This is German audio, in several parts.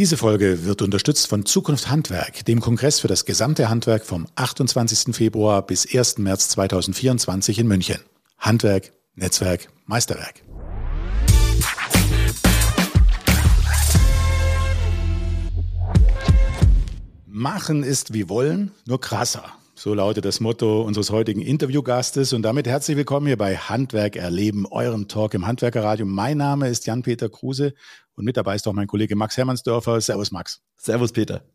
Diese Folge wird unterstützt von Zukunft Handwerk, dem Kongress für das gesamte Handwerk vom 28. Februar bis 1. März 2024 in München. Handwerk, Netzwerk, Meisterwerk. Machen ist wie wollen, nur krasser. So lautet das Motto unseres heutigen Interviewgastes. Und damit herzlich willkommen hier bei Handwerk erleben, eurem Talk im Handwerkerradio. Mein Name ist Jan-Peter Kruse und mit dabei ist auch mein Kollege Max Hermannsdörfer. Servus, Max. Servus, Peter.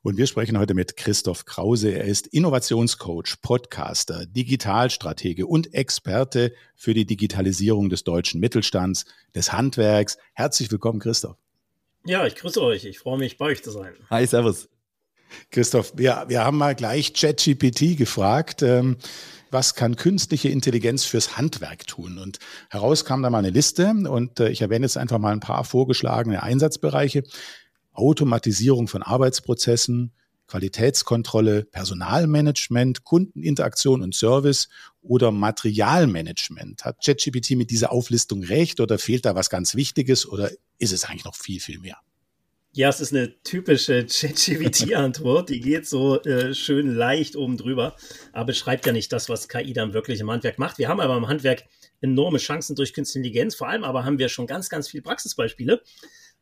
Und wir sprechen heute mit Christoph Krause. Er ist Innovationscoach, Podcaster, Digitalstratege und Experte für die Digitalisierung des deutschen Mittelstands, des Handwerks. Herzlich willkommen, Christoph. Ja, ich grüße euch. Ich freue mich, bei euch zu sein. Hi, Servus. Christoph, wir, wir haben mal gleich ChatGPT gefragt. Ähm, was kann künstliche Intelligenz fürs Handwerk tun? Und heraus kam da mal eine Liste und äh, ich erwähne jetzt einfach mal ein paar vorgeschlagene Einsatzbereiche. Automatisierung von Arbeitsprozessen, Qualitätskontrolle, Personalmanagement, Kundeninteraktion und Service oder Materialmanagement. Hat ChatGPT mit dieser Auflistung recht oder fehlt da was ganz Wichtiges oder ist es eigentlich noch viel, viel mehr? Ja, es ist eine typische ChatGPT-Antwort. Die geht so äh, schön leicht oben drüber, aber beschreibt ja nicht das, was KI dann wirklich im Handwerk macht. Wir haben aber im Handwerk enorme Chancen durch Künstliche Intelligenz. Vor allem aber haben wir schon ganz, ganz viele Praxisbeispiele.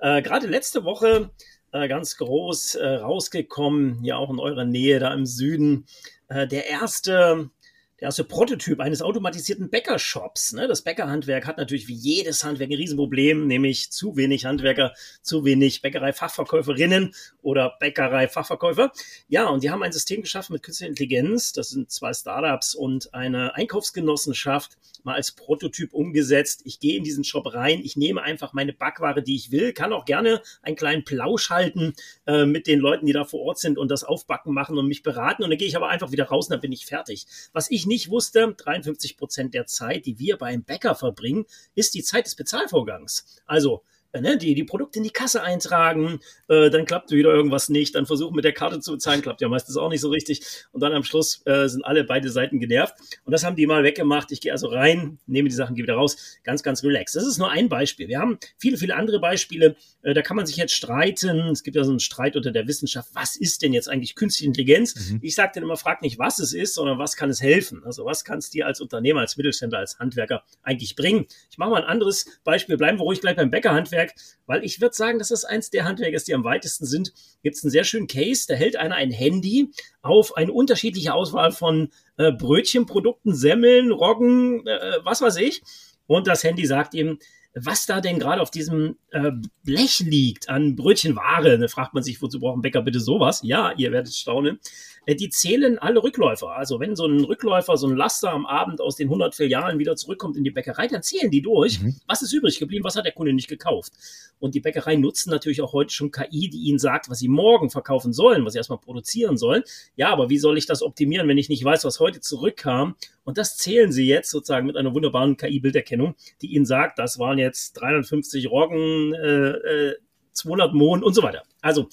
Äh, Gerade letzte Woche äh, ganz groß äh, rausgekommen, ja auch in eurer Nähe da im Süden. Äh, der erste der erste Prototyp eines automatisierten Bäckershops. Ne? Das Bäckerhandwerk hat natürlich wie jedes Handwerk ein Riesenproblem, nämlich zu wenig Handwerker, zu wenig Bäckerei-Fachverkäuferinnen oder Bäckerei-Fachverkäufer. Ja, und die haben ein System geschaffen mit künstlicher Intelligenz. Das sind zwei Startups und eine Einkaufsgenossenschaft mal als Prototyp umgesetzt. Ich gehe in diesen Shop rein, ich nehme einfach meine Backware, die ich will, kann auch gerne einen kleinen Plausch halten äh, mit den Leuten, die da vor Ort sind und das Aufbacken machen und mich beraten. Und dann gehe ich aber einfach wieder raus und dann bin ich fertig. Was ich nicht wusste, 53 Prozent der Zeit, die wir beim Bäcker verbringen, ist die Zeit des Bezahlvorgangs. Also ne, die die Produkte in die Kasse eintragen, äh, dann klappt wieder irgendwas nicht, dann versuchen mit der Karte zu bezahlen, klappt ja meistens auch nicht so richtig und dann am Schluss äh, sind alle beide Seiten genervt und das haben die mal weggemacht. Ich gehe also rein, nehme die Sachen, gehe wieder raus, ganz, ganz relaxed. Das ist nur ein Beispiel. Wir haben viele, viele andere Beispiele, äh, da kann man sich jetzt streiten. Es gibt ja so einen Streit unter der Wissenschaft, was ist denn jetzt eigentlich künstliche Intelligenz? Mhm. Ich sage dann immer, frag nicht, was es ist, sondern was kann es helfen? Also was kann es dir als Unternehmer, als Mittelständler, als Handwerker eigentlich bringen? Ich mache mal ein anderes Beispiel, bleiben wir ruhig gleich beim Bäckerhandwerk. Handwerk, weil ich würde sagen, das eins der Handwerker ist, die am weitesten sind. Gibt es einen sehr schönen Case, da hält einer ein Handy auf eine unterschiedliche Auswahl von äh, Brötchenprodukten, Semmeln, Roggen, äh, was weiß ich. Und das Handy sagt ihm, was da denn gerade auf diesem äh, Blech liegt an Brötchenware. Da fragt man sich, wozu braucht ein Bäcker bitte sowas? Ja, ihr werdet staunen. Äh, die zählen alle Rückläufer. Also wenn so ein Rückläufer, so ein Laster am Abend aus den 100 Filialen wieder zurückkommt in die Bäckerei, dann zählen die durch. Mhm. Was ist übrig geblieben? Was hat der Kunde nicht gekauft? Und die Bäckereien nutzen natürlich auch heute schon KI, die ihnen sagt, was sie morgen verkaufen sollen, was sie erstmal produzieren sollen. Ja, aber wie soll ich das optimieren, wenn ich nicht weiß, was heute zurückkam? Und das zählen sie jetzt sozusagen mit einer wunderbaren KI-Bilderkennung, die ihnen sagt, das waren jetzt 350 Roggen, äh, äh, 200 Mohn und so weiter. Also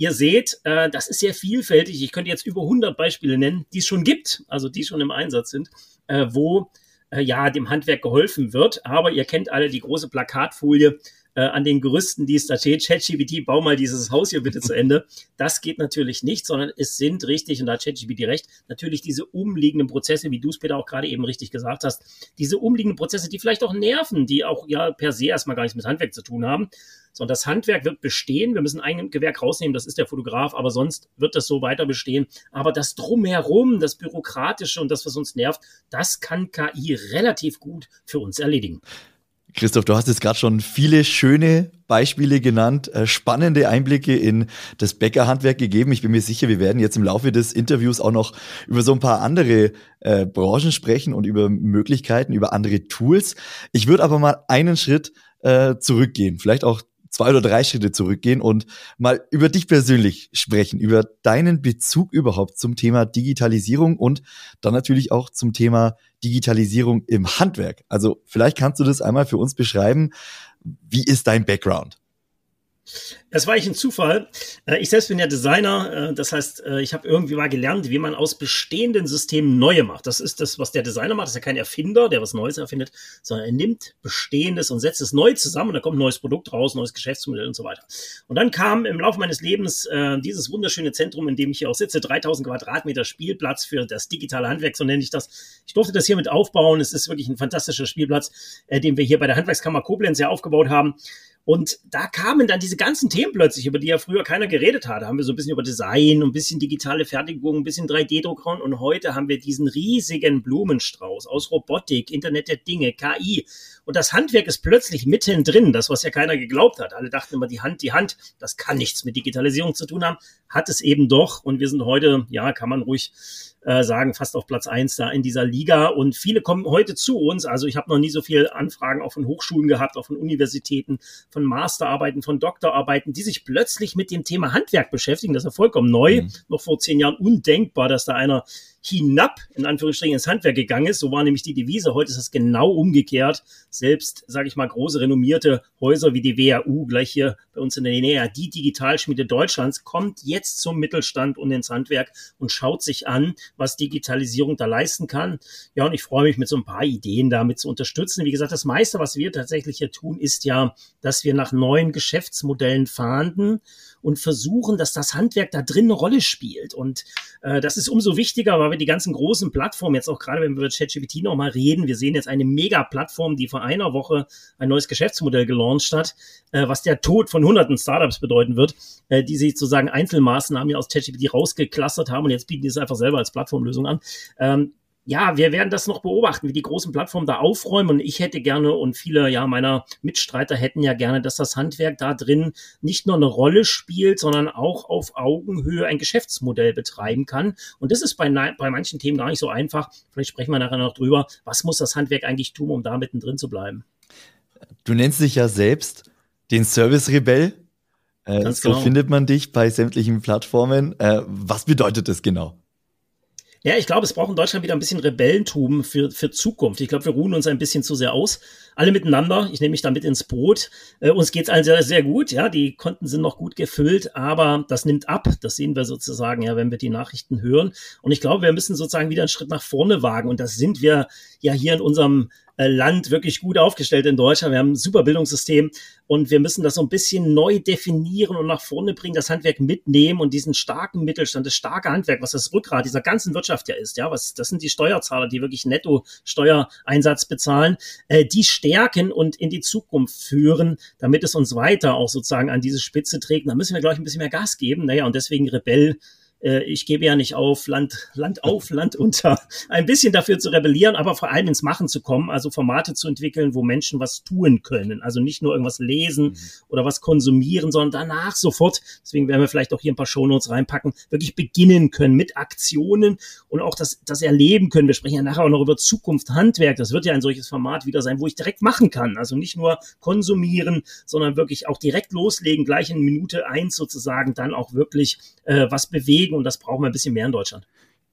Ihr seht, äh, das ist sehr vielfältig. Ich könnte jetzt über 100 Beispiele nennen, die es schon gibt, also die schon im Einsatz sind, äh, wo äh, ja dem Handwerk geholfen wird. Aber ihr kennt alle die große Plakatfolie äh, an den Gerüsten, die es da steht, ChatGPT, bau mal dieses Haus hier bitte zu Ende. Das geht natürlich nicht, sondern es sind richtig, und da hat ChatGPT recht, natürlich diese umliegenden Prozesse, wie du es, Peter, auch gerade eben richtig gesagt hast, diese umliegenden Prozesse, die vielleicht auch nerven, die auch ja per se erstmal gar nichts mit Handwerk zu tun haben. Sondern das Handwerk wird bestehen. Wir müssen ein Gewerk rausnehmen, das ist der Fotograf, aber sonst wird das so weiter bestehen. Aber das Drumherum, das Bürokratische und das, was uns nervt, das kann KI relativ gut für uns erledigen. Christoph, du hast jetzt gerade schon viele schöne Beispiele genannt, äh, spannende Einblicke in das Bäckerhandwerk gegeben. Ich bin mir sicher, wir werden jetzt im Laufe des Interviews auch noch über so ein paar andere äh, Branchen sprechen und über Möglichkeiten, über andere Tools. Ich würde aber mal einen Schritt äh, zurückgehen, vielleicht auch zwei oder drei Schritte zurückgehen und mal über dich persönlich sprechen, über deinen Bezug überhaupt zum Thema Digitalisierung und dann natürlich auch zum Thema Digitalisierung im Handwerk. Also vielleicht kannst du das einmal für uns beschreiben. Wie ist dein Background? Es war eigentlich ein Zufall. Äh, ich selbst bin ja Designer. Äh, das heißt, äh, ich habe irgendwie mal gelernt, wie man aus bestehenden Systemen neue macht. Das ist das, was der Designer macht. Das ist ja kein Erfinder, der was Neues erfindet, sondern er nimmt Bestehendes und setzt es neu zusammen und da kommt ein neues Produkt raus, neues Geschäftsmodell und so weiter. Und dann kam im Laufe meines Lebens dieses wunderschöne Zentrum, in dem ich hier auch sitze, 3000 Quadratmeter Spielplatz für das digitale Handwerk, so nenne ich das. Ich durfte das hier mit aufbauen. Es ist wirklich ein fantastischer Spielplatz, den wir hier bei der Handwerkskammer Koblenz ja aufgebaut haben. Und da kamen dann diese ganzen Themen plötzlich, über die ja früher keiner geredet hat. Da haben wir so ein bisschen über Design, ein bisschen digitale Fertigung, ein bisschen 3D-Druck und heute haben wir diesen riesigen Blumenstrauß aus Robotik, Internet der Dinge, KI. Und das Handwerk ist plötzlich mittendrin, das, was ja keiner geglaubt hat. Alle dachten immer, die Hand, die Hand, das kann nichts mit Digitalisierung zu tun haben, hat es eben doch. Und wir sind heute, ja, kann man ruhig äh, sagen, fast auf Platz eins da in dieser Liga. Und viele kommen heute zu uns. Also ich habe noch nie so viele Anfragen auch von Hochschulen gehabt, auch von Universitäten, von Masterarbeiten, von Doktorarbeiten, die sich plötzlich mit dem Thema Handwerk beschäftigen. Das ist ja vollkommen neu. Mhm. Noch vor zehn Jahren undenkbar, dass da einer hinab, in Anführungsstrichen, ins Handwerk gegangen ist. So war nämlich die Devise. Heute ist es genau umgekehrt. Selbst, sage ich mal, große renommierte Häuser wie die WAU, gleich hier bei uns in der Nähe, die Digitalschmiede Deutschlands, kommt jetzt zum Mittelstand und ins Handwerk und schaut sich an, was Digitalisierung da leisten kann. Ja, und ich freue mich mit so ein paar Ideen damit zu unterstützen. Wie gesagt, das meiste, was wir tatsächlich hier tun, ist ja, dass wir nach neuen Geschäftsmodellen fahnden und versuchen, dass das Handwerk da drin eine Rolle spielt. Und äh, das ist umso wichtiger, weil wir die ganzen großen Plattformen, jetzt auch gerade wenn wir über ChatGPT nochmal reden, wir sehen jetzt eine Mega-Plattform, die vor einer Woche ein neues Geschäftsmodell gelauncht hat, äh, was der Tod von hunderten Startups bedeuten wird, äh, die sich sozusagen Einzelmaßnahmen aus ChatGPT rausgeklustert haben und jetzt bieten die es einfach selber als Plattformlösung an. Ähm, ja, wir werden das noch beobachten, wie die großen Plattformen da aufräumen. Und ich hätte gerne und viele ja meiner Mitstreiter hätten ja gerne, dass das Handwerk da drin nicht nur eine Rolle spielt, sondern auch auf Augenhöhe ein Geschäftsmodell betreiben kann. Und das ist bei, bei manchen Themen gar nicht so einfach. Vielleicht sprechen wir nachher noch drüber. Was muss das Handwerk eigentlich tun, um da mittendrin zu bleiben? Du nennst dich ja selbst den Service-Rebell. Äh, so genau. findet man dich bei sämtlichen Plattformen. Äh, was bedeutet das genau? Ja, ich glaube, es braucht in Deutschland wieder ein bisschen Rebellentum für, für Zukunft. Ich glaube, wir ruhen uns ein bisschen zu sehr aus. Alle miteinander, ich nehme mich damit ins Boot. Äh, uns geht's allen sehr, sehr gut. Ja, die Konten sind noch gut gefüllt, aber das nimmt ab. Das sehen wir sozusagen, ja, wenn wir die Nachrichten hören. Und ich glaube, wir müssen sozusagen wieder einen Schritt nach vorne wagen. Und das sind wir ja hier in unserem Land wirklich gut aufgestellt in Deutschland. Wir haben ein super Bildungssystem und wir müssen das so ein bisschen neu definieren und nach vorne bringen, das Handwerk mitnehmen und diesen starken Mittelstand, das starke Handwerk, was das Rückgrat dieser ganzen Wirtschaft ja ist, ja, was, das sind die Steuerzahler, die wirklich netto Steuereinsatz bezahlen, äh, die stärken und in die Zukunft führen, damit es uns weiter auch sozusagen an diese Spitze trägt. Da müssen wir, glaube ich, ein bisschen mehr Gas geben. Naja, und deswegen Rebell äh, ich gebe ja nicht auf, Land, Land auf, Land unter, ein bisschen dafür zu rebellieren, aber vor allem ins Machen zu kommen, also Formate zu entwickeln, wo Menschen was tun können. Also nicht nur irgendwas lesen mhm. oder was konsumieren, sondern danach sofort, deswegen werden wir vielleicht auch hier ein paar Shownotes reinpacken, wirklich beginnen können mit Aktionen und auch das, das erleben können. Wir sprechen ja nachher auch noch über Zukunft Handwerk. Das wird ja ein solches Format wieder sein, wo ich direkt machen kann. Also nicht nur konsumieren, sondern wirklich auch direkt loslegen, gleich in Minute eins sozusagen dann auch wirklich äh, was bewegen bewegen und das brauchen wir ein bisschen mehr in Deutschland.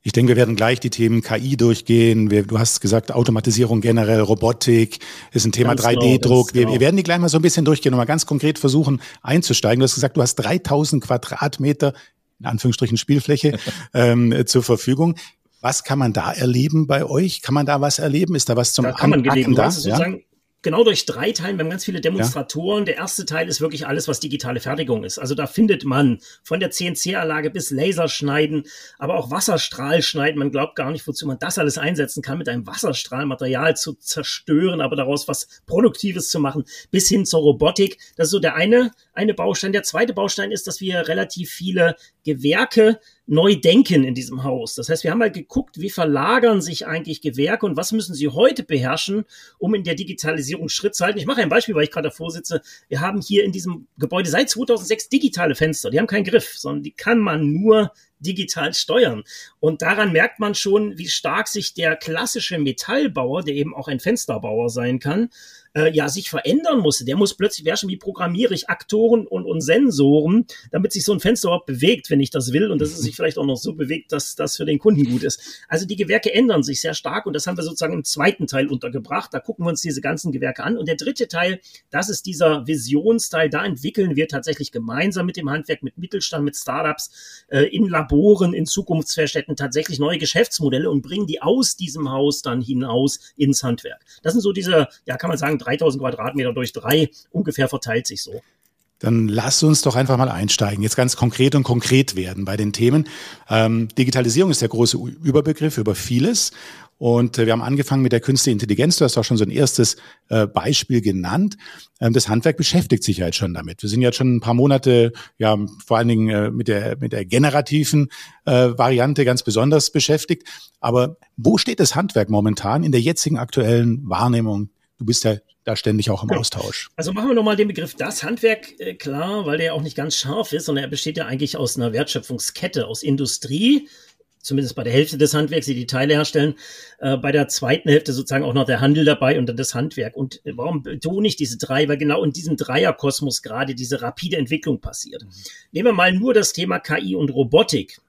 Ich denke, wir werden gleich die Themen KI durchgehen. Wir, du hast gesagt, Automatisierung generell, Robotik ist ein Thema 3D-Druck. Genau, wir, genau. wir, werden die gleich mal so ein bisschen durchgehen und mal ganz konkret versuchen einzusteigen. Du hast gesagt, du hast 3000 Quadratmeter, in Anführungsstrichen Spielfläche, ähm, zur Verfügung. Was kann man da erleben bei euch? Kann man da was erleben? Ist da was zum da kann man Anpacken da? Ja? Genau durch drei Teilen. Wir haben ganz viele Demonstratoren. Ja. Der erste Teil ist wirklich alles, was digitale Fertigung ist. Also da findet man von der CNC-Anlage bis Laserschneiden, aber auch Wasserstrahlschneiden. Man glaubt gar nicht, wozu man das alles einsetzen kann, mit einem Wasserstrahlmaterial zu zerstören, aber daraus was Produktives zu machen, bis hin zur Robotik. Das ist so der eine, eine Baustein. Der zweite Baustein ist, dass wir relativ viele Gewerke neu denken in diesem Haus. Das heißt, wir haben mal geguckt, wie verlagern sich eigentlich Gewerke und was müssen sie heute beherrschen, um in der Digitalisierung Schritt zu halten. Ich mache ein Beispiel, weil ich gerade davor sitze. Wir haben hier in diesem Gebäude seit 2006 digitale Fenster. Die haben keinen Griff, sondern die kann man nur digital steuern. Und daran merkt man schon, wie stark sich der klassische Metallbauer, der eben auch ein Fensterbauer sein kann, äh, ja sich verändern musste. Der muss plötzlich, wer schon wie programmiere ich Aktoren und, und Sensoren, damit sich so ein Fenster überhaupt bewegt, wenn ich das will und dass es sich vielleicht auch noch so bewegt, dass das für den Kunden gut ist. Also die Gewerke ändern sich sehr stark und das haben wir sozusagen im zweiten Teil untergebracht. Da gucken wir uns diese ganzen Gewerke an. Und der dritte Teil, das ist dieser Visionsteil. Da entwickeln wir tatsächlich gemeinsam mit dem Handwerk, mit Mittelstand, mit Startups, äh, in Laboren, in Zukunftsverstätten tatsächlich neue Geschäftsmodelle und bringen die aus diesem Haus dann hinaus ins Handwerk. Das sind so diese, ja, kann man sagen, 3000 Quadratmeter durch drei, ungefähr verteilt sich so. Dann lass uns doch einfach mal einsteigen, jetzt ganz konkret und konkret werden bei den Themen. Ähm, Digitalisierung ist der große Überbegriff über vieles. Und äh, wir haben angefangen mit der künstlichen Intelligenz. Du hast auch schon so ein erstes äh, Beispiel genannt. Ähm, das Handwerk beschäftigt sich ja jetzt schon damit. Wir sind jetzt schon ein paar Monate, ja, vor allen Dingen äh, mit der, mit der generativen Variante ganz besonders beschäftigt. Aber wo steht das Handwerk momentan in der jetzigen aktuellen Wahrnehmung? Du bist ja da ständig auch im Austausch. Also machen wir nochmal den Begriff das Handwerk äh, klar, weil der auch nicht ganz scharf ist, sondern er besteht ja eigentlich aus einer Wertschöpfungskette, aus Industrie, zumindest bei der Hälfte des Handwerks, die die Teile herstellen, äh, bei der zweiten Hälfte sozusagen auch noch der Handel dabei und dann das Handwerk. Und äh, warum betone ich diese drei? Weil genau in diesem Dreierkosmos gerade diese rapide Entwicklung passiert. Mhm. Nehmen wir mal nur das Thema KI und Robotik.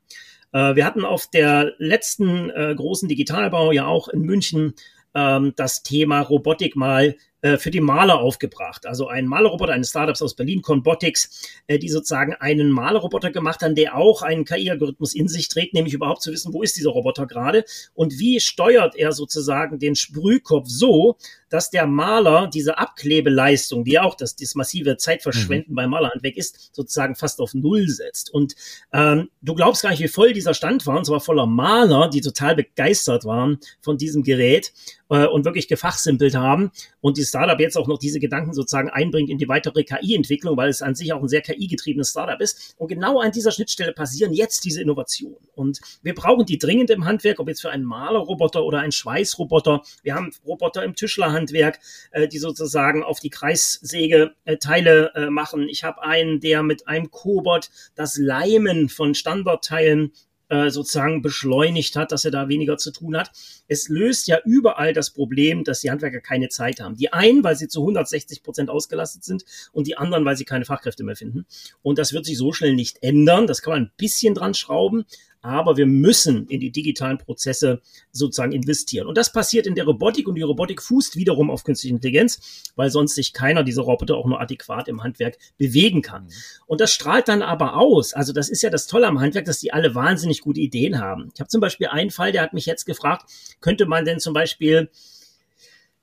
Äh, wir hatten auf der letzten äh, großen Digitalbau ja auch in München ähm, das Thema Robotik mal für die Maler aufgebracht. Also ein Malerroboter eines Startups aus Berlin, Conbotics, äh, die sozusagen einen Malerroboter gemacht haben, der auch einen KI-Algorithmus in sich trägt, nämlich überhaupt zu wissen, wo ist dieser Roboter gerade und wie steuert er sozusagen den Sprühkopf so, dass der Maler diese Abklebeleistung, die auch das, das massive Zeitverschwenden mhm. beim Malerhandwerk ist, sozusagen fast auf Null setzt. Und ähm, du glaubst gar nicht, wie voll dieser Stand war, und zwar voller Maler, die total begeistert waren von diesem Gerät äh, und wirklich gefachsimpelt haben. Und die Startup jetzt auch noch diese Gedanken sozusagen einbringt in die weitere KI-Entwicklung, weil es an sich auch ein sehr KI-getriebenes Startup ist. Und genau an dieser Schnittstelle passieren jetzt diese Innovationen. Und wir brauchen die dringend im Handwerk, ob jetzt für einen Malerroboter oder einen Schweißroboter. Wir haben Roboter im Tischlerhandwerk, äh, die sozusagen auf die Kreissäge äh, Teile äh, machen. Ich habe einen, der mit einem Cobot das Leimen von Standardteilen äh, sozusagen beschleunigt hat, dass er da weniger zu tun hat. Es löst ja überall das Problem, dass die Handwerker keine Zeit haben. Die einen, weil sie zu 160 Prozent ausgelastet sind und die anderen, weil sie keine Fachkräfte mehr finden. Und das wird sich so schnell nicht ändern. Das kann man ein bisschen dran schrauben, aber wir müssen in die digitalen Prozesse sozusagen investieren. Und das passiert in der Robotik und die Robotik fußt wiederum auf künstliche Intelligenz, weil sonst sich keiner dieser Roboter auch nur adäquat im Handwerk bewegen kann. Mhm. Und das strahlt dann aber aus. Also das ist ja das Tolle am Handwerk, dass die alle wahnsinnig gute Ideen haben. Ich habe zum Beispiel einen Fall, der hat mich jetzt gefragt, könnte man denn zum Beispiel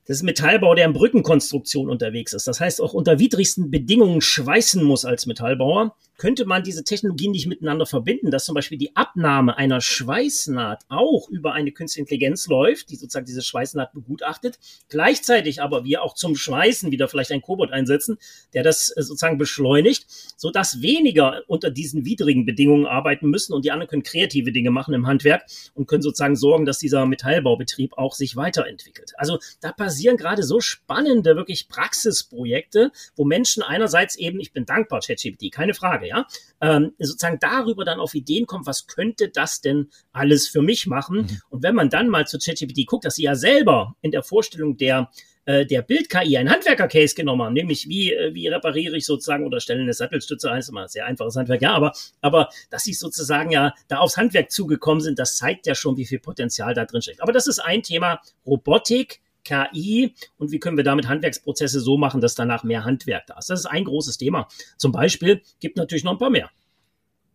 das ist Metallbau, der in Brückenkonstruktion unterwegs ist. Das heißt, auch unter widrigsten Bedingungen schweißen muss als Metallbauer könnte man diese Technologien nicht miteinander verbinden, dass zum Beispiel die Abnahme einer Schweißnaht auch über eine künstliche Intelligenz läuft, die sozusagen diese Schweißnaht begutachtet, gleichzeitig aber wir auch zum Schweißen wieder vielleicht einen Cobot einsetzen, der das äh, sozusagen beschleunigt, so dass weniger unter diesen widrigen Bedingungen arbeiten müssen und die anderen können kreative Dinge machen im Handwerk und können sozusagen sorgen, dass dieser Metallbaubetrieb auch sich weiterentwickelt. Also da passieren gerade so spannende, wirklich Praxisprojekte, wo Menschen einerseits eben, ich bin dankbar, ChatGPT, keine Frage, ja, ähm, sozusagen darüber dann auf Ideen kommt, was könnte das denn alles für mich machen? Mhm. Und wenn man dann mal zu ChatGPT guckt, dass sie ja selber in der Vorstellung der äh, der Bild-KI ein Handwerker-Case genommen haben, nämlich wie, äh, wie repariere ich sozusagen oder stelle eine Sattelstütze ein, ist immer ein sehr einfaches Handwerk, ja, aber, aber dass sie sozusagen ja da aufs Handwerk zugekommen sind, das zeigt ja schon, wie viel Potenzial da drin steckt. Aber das ist ein Thema Robotik, KI und wie können wir damit Handwerksprozesse so machen, dass danach mehr Handwerk da ist. Das ist ein großes Thema. Zum Beispiel gibt natürlich noch ein paar mehr.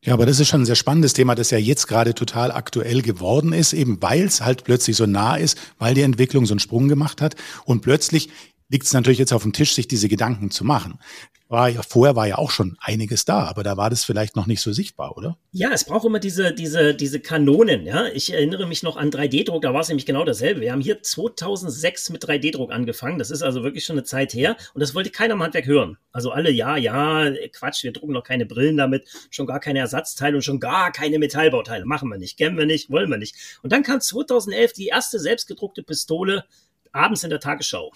Ja, aber das ist schon ein sehr spannendes Thema, das ja jetzt gerade total aktuell geworden ist, eben weil es halt plötzlich so nah ist, weil die Entwicklung so einen Sprung gemacht hat und plötzlich liegt es natürlich jetzt auf dem Tisch, sich diese Gedanken zu machen war ja, vorher war ja auch schon einiges da, aber da war das vielleicht noch nicht so sichtbar, oder? Ja, es braucht immer diese, diese, diese Kanonen, ja. Ich erinnere mich noch an 3D-Druck, da war es nämlich genau dasselbe. Wir haben hier 2006 mit 3D-Druck angefangen. Das ist also wirklich schon eine Zeit her. Und das wollte keiner im Handwerk hören. Also alle, ja, ja, Quatsch, wir drucken noch keine Brillen damit, schon gar keine Ersatzteile und schon gar keine Metallbauteile. Machen wir nicht, kennen wir nicht, wollen wir nicht. Und dann kam 2011 die erste selbstgedruckte Pistole abends in der Tagesschau.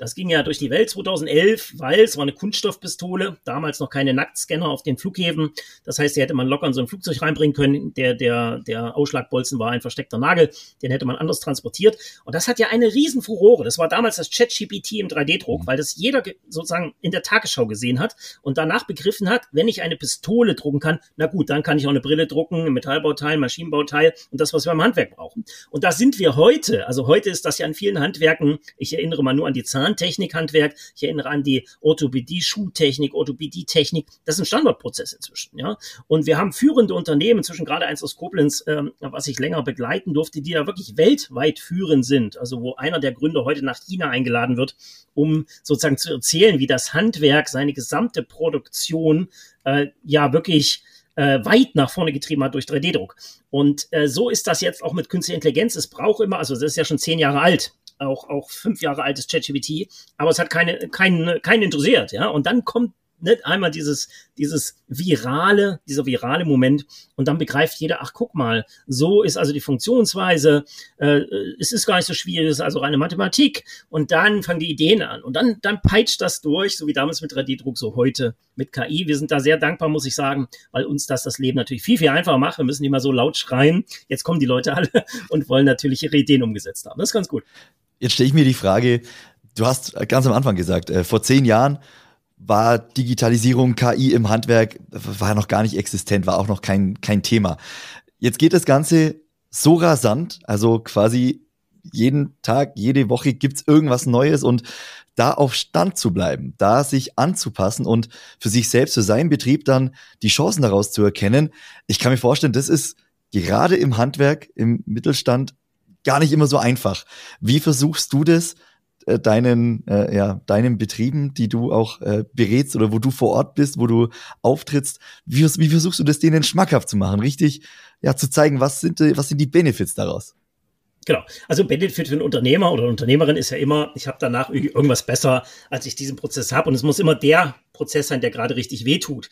Das ging ja durch die Welt 2011, weil es war eine Kunststoffpistole, damals noch keine Nacktscanner auf den Flughäfen. Das heißt, die hätte man locker in so ein Flugzeug reinbringen können. Der, der, der Ausschlagbolzen war ein versteckter Nagel, den hätte man anders transportiert. Und das hat ja eine riesen Furore. Das war damals das ChatGPT im 3D-Druck, mhm. weil das jeder sozusagen in der Tagesschau gesehen hat und danach begriffen hat, wenn ich eine Pistole drucken kann, na gut, dann kann ich auch eine Brille drucken, ein Metallbauteil, Maschinenbauteil und das, was wir im Handwerk brauchen. Und da sind wir heute. Also heute ist das ja in vielen Handwerken, ich erinnere mal nur an die Zahlen, Zahntechnik-Handwerk. Ich erinnere an die Orthopädie, Schuhtechnik, Orthopädie-Technik. Das ist ein Standardprozess inzwischen, ja. Und wir haben führende Unternehmen, inzwischen gerade eins aus Koblenz, ähm, was ich länger begleiten durfte, die da wirklich weltweit führend sind. Also wo einer der Gründer heute nach China eingeladen wird, um sozusagen zu erzählen, wie das Handwerk seine gesamte Produktion äh, ja wirklich äh, weit nach vorne getrieben hat durch 3D-Druck. Und äh, so ist das jetzt auch mit künstlicher Intelligenz. Es braucht immer, also das ist ja schon zehn Jahre alt, auch, auch fünf Jahre altes ChatGPT, aber es hat keine, keinen, keinen interessiert, ja. Und dann kommt nicht einmal dieses, dieses virale, dieser virale Moment und dann begreift jeder, ach guck mal, so ist also die Funktionsweise, äh, es ist gar nicht so schwierig, es ist also reine Mathematik und dann fangen die Ideen an und dann, dann peitscht das durch, so wie damals mit 3D-Druck, so heute mit KI. Wir sind da sehr dankbar, muss ich sagen, weil uns das das Leben natürlich viel, viel einfacher macht. Wir müssen nicht mal so laut schreien. Jetzt kommen die Leute alle und wollen natürlich ihre Ideen umgesetzt haben. Das ist ganz gut. Jetzt stelle ich mir die Frage, du hast ganz am Anfang gesagt, äh, vor zehn Jahren war Digitalisierung, KI im Handwerk, war noch gar nicht existent, war auch noch kein, kein Thema. Jetzt geht das Ganze so rasant, also quasi jeden Tag, jede Woche gibt's irgendwas Neues und da auf Stand zu bleiben, da sich anzupassen und für sich selbst, für seinen Betrieb dann die Chancen daraus zu erkennen. Ich kann mir vorstellen, das ist gerade im Handwerk, im Mittelstand gar nicht immer so einfach. Wie versuchst du das äh, deinen, äh, ja, deinen Betrieben, die du auch äh, berätst oder wo du vor Ort bist, wo du auftrittst, wie, wie versuchst du das denen schmackhaft zu machen, richtig, ja, zu zeigen, was sind, was sind die Benefits daraus? Genau. Also Benefit für einen Unternehmer oder eine Unternehmerin ist ja immer, ich habe danach irgendwas besser, als ich diesen Prozess habe. Und es muss immer der Prozess sein, der gerade richtig wehtut.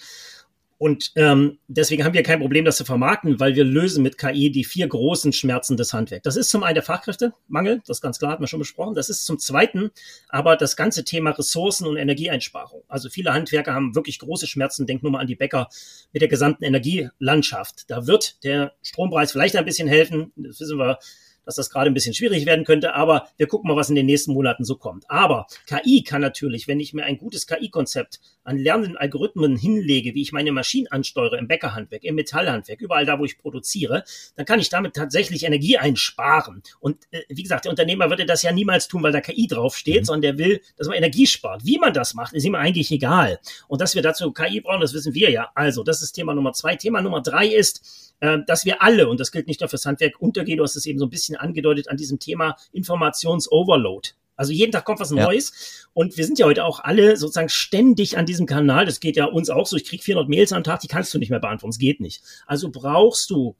Und ähm, deswegen haben wir kein Problem, das zu vermarkten, weil wir lösen mit KI die vier großen Schmerzen des Handwerks. Das ist zum einen der Fachkräftemangel, das ganz klar, hat man schon besprochen. Das ist zum zweiten aber das ganze Thema Ressourcen und Energieeinsparung. Also viele Handwerker haben wirklich große Schmerzen. Denk nur mal an die Bäcker mit der gesamten Energielandschaft. Da wird der Strompreis vielleicht ein bisschen helfen. Das wissen wir dass das gerade ein bisschen schwierig werden könnte, aber wir gucken mal, was in den nächsten Monaten so kommt. Aber KI kann natürlich, wenn ich mir ein gutes KI-Konzept an lernenden Algorithmen hinlege, wie ich meine Maschinen ansteuere im Bäckerhandwerk, im Metallhandwerk, überall da, wo ich produziere, dann kann ich damit tatsächlich Energie einsparen. Und äh, wie gesagt, der Unternehmer würde das ja niemals tun, weil da KI draufsteht, mhm. sondern der will, dass man Energie spart. Wie man das macht, ist ihm eigentlich egal. Und dass wir dazu KI brauchen, das wissen wir ja. Also, das ist Thema Nummer zwei. Thema Nummer drei ist, äh, dass wir alle, und das gilt nicht nur fürs Handwerk, untergehen, du hast es eben so ein bisschen angedeutet, an diesem Thema Informationsoverload. Also jeden Tag kommt was Neues. Ja. Und wir sind ja heute auch alle sozusagen ständig an diesem Kanal. Das geht ja uns auch so. Ich krieg 400 Mails am Tag, die kannst du nicht mehr beantworten. Es geht nicht. Also brauchst du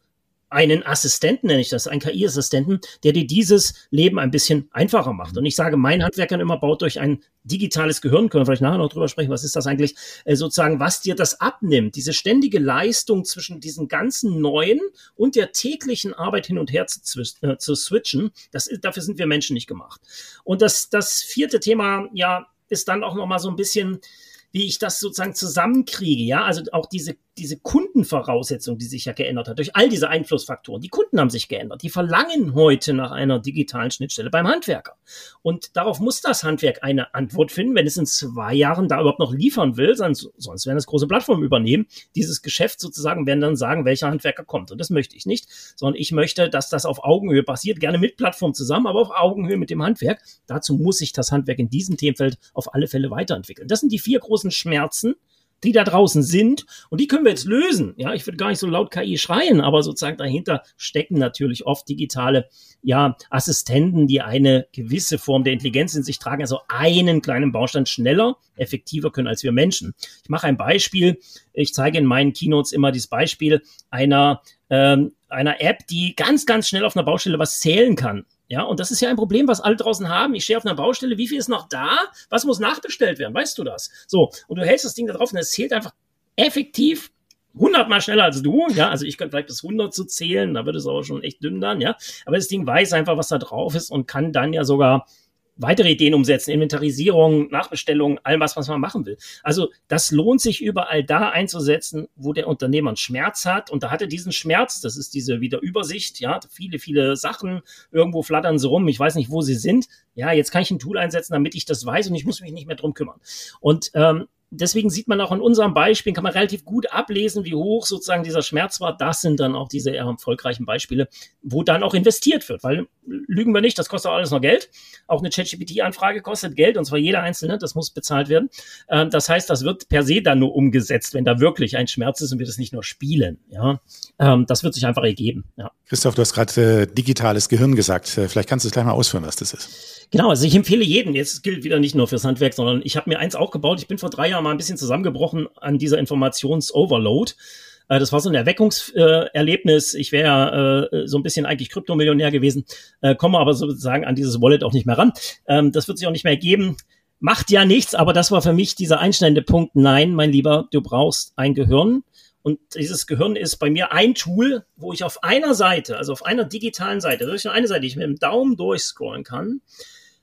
einen Assistenten, nenne ich das, einen KI-Assistenten, der dir dieses Leben ein bisschen einfacher macht. Und ich sage meinen Handwerkern immer, baut euch ein digitales Gehirn, können wir vielleicht nachher noch drüber sprechen, was ist das eigentlich, äh, sozusagen, was dir das abnimmt, diese ständige Leistung zwischen diesen ganzen neuen und der täglichen Arbeit hin und her zu, äh, zu switchen, das ist, dafür sind wir Menschen nicht gemacht. Und das, das vierte Thema, ja, ist dann auch nochmal so ein bisschen, wie ich das sozusagen zusammenkriege, ja, also auch diese diese Kundenvoraussetzung, die sich ja geändert hat, durch all diese Einflussfaktoren. Die Kunden haben sich geändert. Die verlangen heute nach einer digitalen Schnittstelle beim Handwerker. Und darauf muss das Handwerk eine Antwort finden, wenn es in zwei Jahren da überhaupt noch liefern will, sonst, sonst werden es große Plattformen übernehmen. Dieses Geschäft sozusagen werden dann sagen, welcher Handwerker kommt. Und das möchte ich nicht, sondern ich möchte, dass das auf Augenhöhe passiert, gerne mit Plattform zusammen, aber auf Augenhöhe mit dem Handwerk. Dazu muss sich das Handwerk in diesem Themenfeld auf alle Fälle weiterentwickeln. Das sind die vier großen Schmerzen, die da draußen sind und die können wir jetzt lösen. Ja, ich würde gar nicht so laut KI schreien, aber sozusagen dahinter stecken natürlich oft digitale ja, Assistenten, die eine gewisse Form der Intelligenz in sich tragen, also einen kleinen Baustein schneller, effektiver können als wir Menschen. Ich mache ein Beispiel. Ich zeige in meinen Keynotes immer dieses Beispiel einer ähm, einer App, die ganz, ganz schnell auf einer Baustelle was zählen kann. Ja, und das ist ja ein Problem, was alle draußen haben. Ich stehe auf einer Baustelle, wie viel ist noch da? Was muss nachbestellt werden? Weißt du das? So, und du hältst das Ding da drauf und es zählt einfach effektiv hundertmal schneller als du, ja, also ich könnte vielleicht bis 100 zu zählen, da wird es aber schon echt dünn dann, ja, aber das Ding weiß einfach, was da drauf ist und kann dann ja sogar weitere Ideen umsetzen, Inventarisierung, Nachbestellung, all was, was man machen will. Also das lohnt sich überall da einzusetzen, wo der Unternehmer einen Schmerz hat. Und da hat er diesen Schmerz, das ist diese wieder Übersicht, ja, viele, viele Sachen, irgendwo flattern sie rum, ich weiß nicht, wo sie sind. Ja, jetzt kann ich ein Tool einsetzen, damit ich das weiß und ich muss mich nicht mehr drum kümmern. Und ähm, deswegen sieht man auch in unserem Beispiel, kann man relativ gut ablesen, wie hoch sozusagen dieser Schmerz war. Das sind dann auch diese eher erfolgreichen Beispiele, wo dann auch investiert wird, weil lügen wir nicht, das kostet auch alles noch Geld. Auch eine ChatGPT-Anfrage kostet Geld und zwar jeder einzelne, das muss bezahlt werden. Ähm, das heißt, das wird per se dann nur umgesetzt, wenn da wirklich ein Schmerz ist und wir das nicht nur spielen. Ja, ähm, das wird sich einfach ergeben. Ja. Christoph, du hast gerade äh, digitales Gehirn gesagt. Äh, vielleicht kannst du es gleich mal ausführen, was das ist. Genau, also ich empfehle jeden, jetzt gilt wieder nicht nur fürs Handwerk, sondern ich habe mir eins auch gebaut. Ich bin vor drei Jahren mal ein bisschen zusammengebrochen an dieser Informations-Overload. Äh, das war so ein Erweckungserlebnis. Ich wäre äh, so ein bisschen eigentlich Kryptomillionär gewesen, äh, komme aber sozusagen an dieses Wallet auch nicht mehr ran. Ähm, das wird sich auch nicht mehr geben. Macht ja nichts, aber das war für mich dieser einschneidende Punkt. Nein, mein Lieber, du brauchst ein Gehirn. Und dieses Gehirn ist bei mir ein Tool, wo ich auf einer Seite, also auf einer digitalen Seite, ist nur eine Seite, die ich mit dem Daumen durchscrollen kann,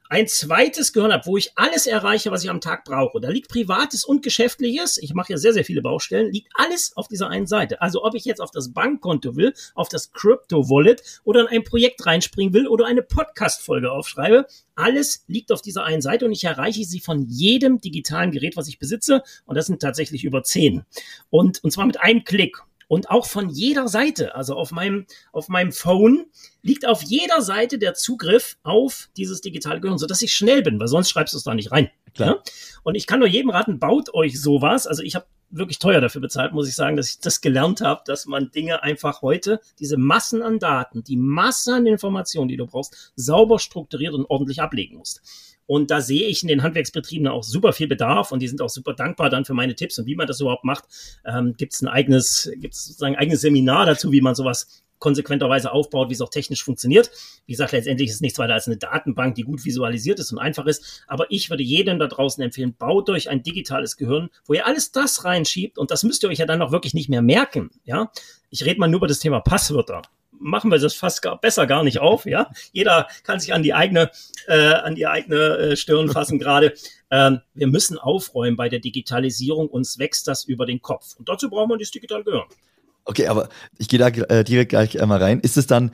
ein zweites Gehirn habe, wo ich alles erreiche, was ich am Tag brauche. Da liegt Privates und Geschäftliches. Ich mache ja sehr, sehr viele Baustellen. Liegt alles auf dieser einen Seite. Also ob ich jetzt auf das Bankkonto will, auf das Crypto-Wallet oder in ein Projekt reinspringen will oder eine Podcast-Folge aufschreibe, alles liegt auf dieser einen Seite und ich erreiche sie von jedem digitalen Gerät, was ich besitze. Und das sind tatsächlich über zehn. Und, und zwar mit einem Klick. Und auch von jeder Seite, also auf meinem, auf meinem Phone, liegt auf jeder Seite der Zugriff auf dieses digitale Gehirn, sodass ich schnell bin, weil sonst schreibst du es da nicht rein. Klar. Ja? Und ich kann nur jedem raten, baut euch sowas. Also ich habe wirklich teuer dafür bezahlt, muss ich sagen, dass ich das gelernt habe, dass man Dinge einfach heute, diese Massen an Daten, die Masse an Informationen, die du brauchst, sauber strukturiert und ordentlich ablegen musst. Und da sehe ich in den Handwerksbetrieben auch super viel Bedarf und die sind auch super dankbar dann für meine Tipps und wie man das überhaupt macht. Ähm, gibt es ein eigenes, gibt es sozusagen ein eigenes Seminar dazu, wie man sowas konsequenterweise aufbaut, wie es auch technisch funktioniert. Wie gesagt, letztendlich ist es nichts weiter als eine Datenbank, die gut visualisiert ist und einfach ist. Aber ich würde jedem da draußen empfehlen, baut euch ein digitales Gehirn, wo ihr alles das reinschiebt und das müsst ihr euch ja dann auch wirklich nicht mehr merken. Ja, ich rede mal nur über das Thema Passwörter machen wir das fast gar, besser gar nicht auf. Ja, jeder kann sich an die eigene, äh, an die eigene äh, Stirn fassen gerade. Ähm, wir müssen aufräumen bei der Digitalisierung. Uns wächst das über den Kopf. Und dazu brauchen wir das digitale Gehirn. Okay, aber ich gehe da äh, direkt gleich einmal rein. Ist es dann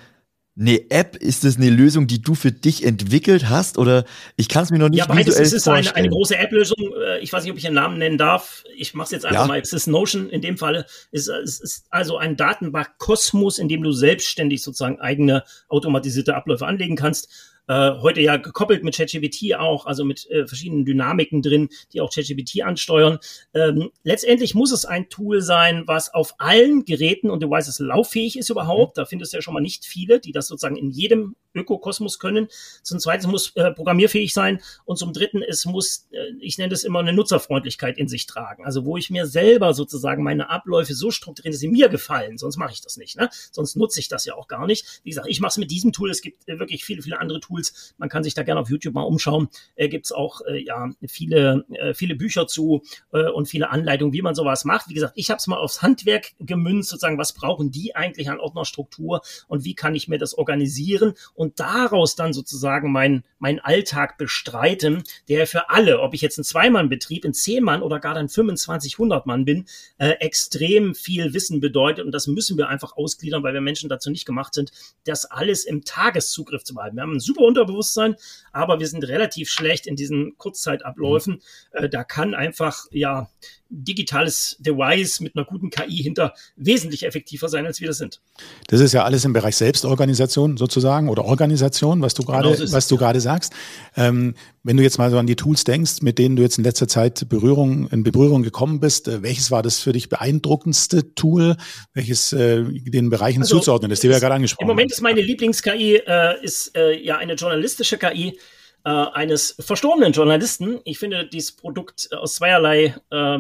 eine App? Ist das eine Lösung, die du für dich entwickelt hast? Oder ich kann es mir noch nicht ja, beides, visuell es ist vorstellen. Eine, eine große App-Lösung. Äh, ich weiß nicht, ob ich einen Namen nennen darf. Ich mache es jetzt einfach ja. mal. Es ist Notion in dem Falle. Es ist also ein Datenbank-Kosmos, in dem du selbstständig sozusagen eigene automatisierte Abläufe anlegen kannst äh, heute ja gekoppelt mit ChatGPT auch, also mit äh, verschiedenen Dynamiken drin, die auch ChatGPT ansteuern. Ähm, letztendlich muss es ein Tool sein, was auf allen Geräten und Devices lauffähig ist überhaupt. Mhm. Da findest du ja schon mal nicht viele, die das sozusagen in jedem Ökokosmos können. Zum Zweiten muss äh, programmierfähig sein und zum Dritten es muss, äh, ich nenne das immer eine Nutzerfreundlichkeit in sich tragen. Also wo ich mir selber sozusagen meine Abläufe so strukturiere, dass sie mir gefallen. Sonst mache ich das nicht. Ne? Sonst nutze ich das ja auch gar nicht. Wie gesagt, ich mache es mit diesem Tool. Es gibt äh, wirklich viele, viele andere Tools. Man kann sich da gerne auf YouTube mal umschauen. Äh, gibt es auch äh, ja viele, äh, viele Bücher zu äh, und viele Anleitungen, wie man sowas macht. Wie gesagt, ich habe es mal aufs Handwerk gemünzt, sozusagen, was brauchen die eigentlich an Ordnerstruktur und wie kann ich mir das organisieren daraus dann sozusagen mein, mein Alltag bestreiten, der für alle, ob ich jetzt ein Zweimann-Betrieb, ein Zehn-Mann oder gar dann 25, 100 Mann bin, äh, extrem viel Wissen bedeutet. Und das müssen wir einfach ausgliedern, weil wir Menschen dazu nicht gemacht sind, das alles im Tageszugriff zu behalten. Wir haben ein super Unterbewusstsein, aber wir sind relativ schlecht in diesen Kurzzeitabläufen. Mhm. Äh, da kann einfach, ja, digitales Device mit einer guten KI hinter wesentlich effektiver sein, als wir das sind. Das ist ja alles im Bereich Selbstorganisation sozusagen oder Organisation, was du gerade, genau so was du ja. gerade sagst. Ähm, wenn du jetzt mal so an die Tools denkst, mit denen du jetzt in letzter Zeit Berührung, in Berührung gekommen bist, äh, welches war das für dich beeindruckendste Tool, welches äh, den Bereichen also, zuzuordnen ist, die wir ja gerade angesprochen haben? Im Moment ist meine Lieblings-KI äh, ist äh, ja eine journalistische KI äh, eines verstorbenen Journalisten. Ich finde dieses Produkt aus zweierlei äh,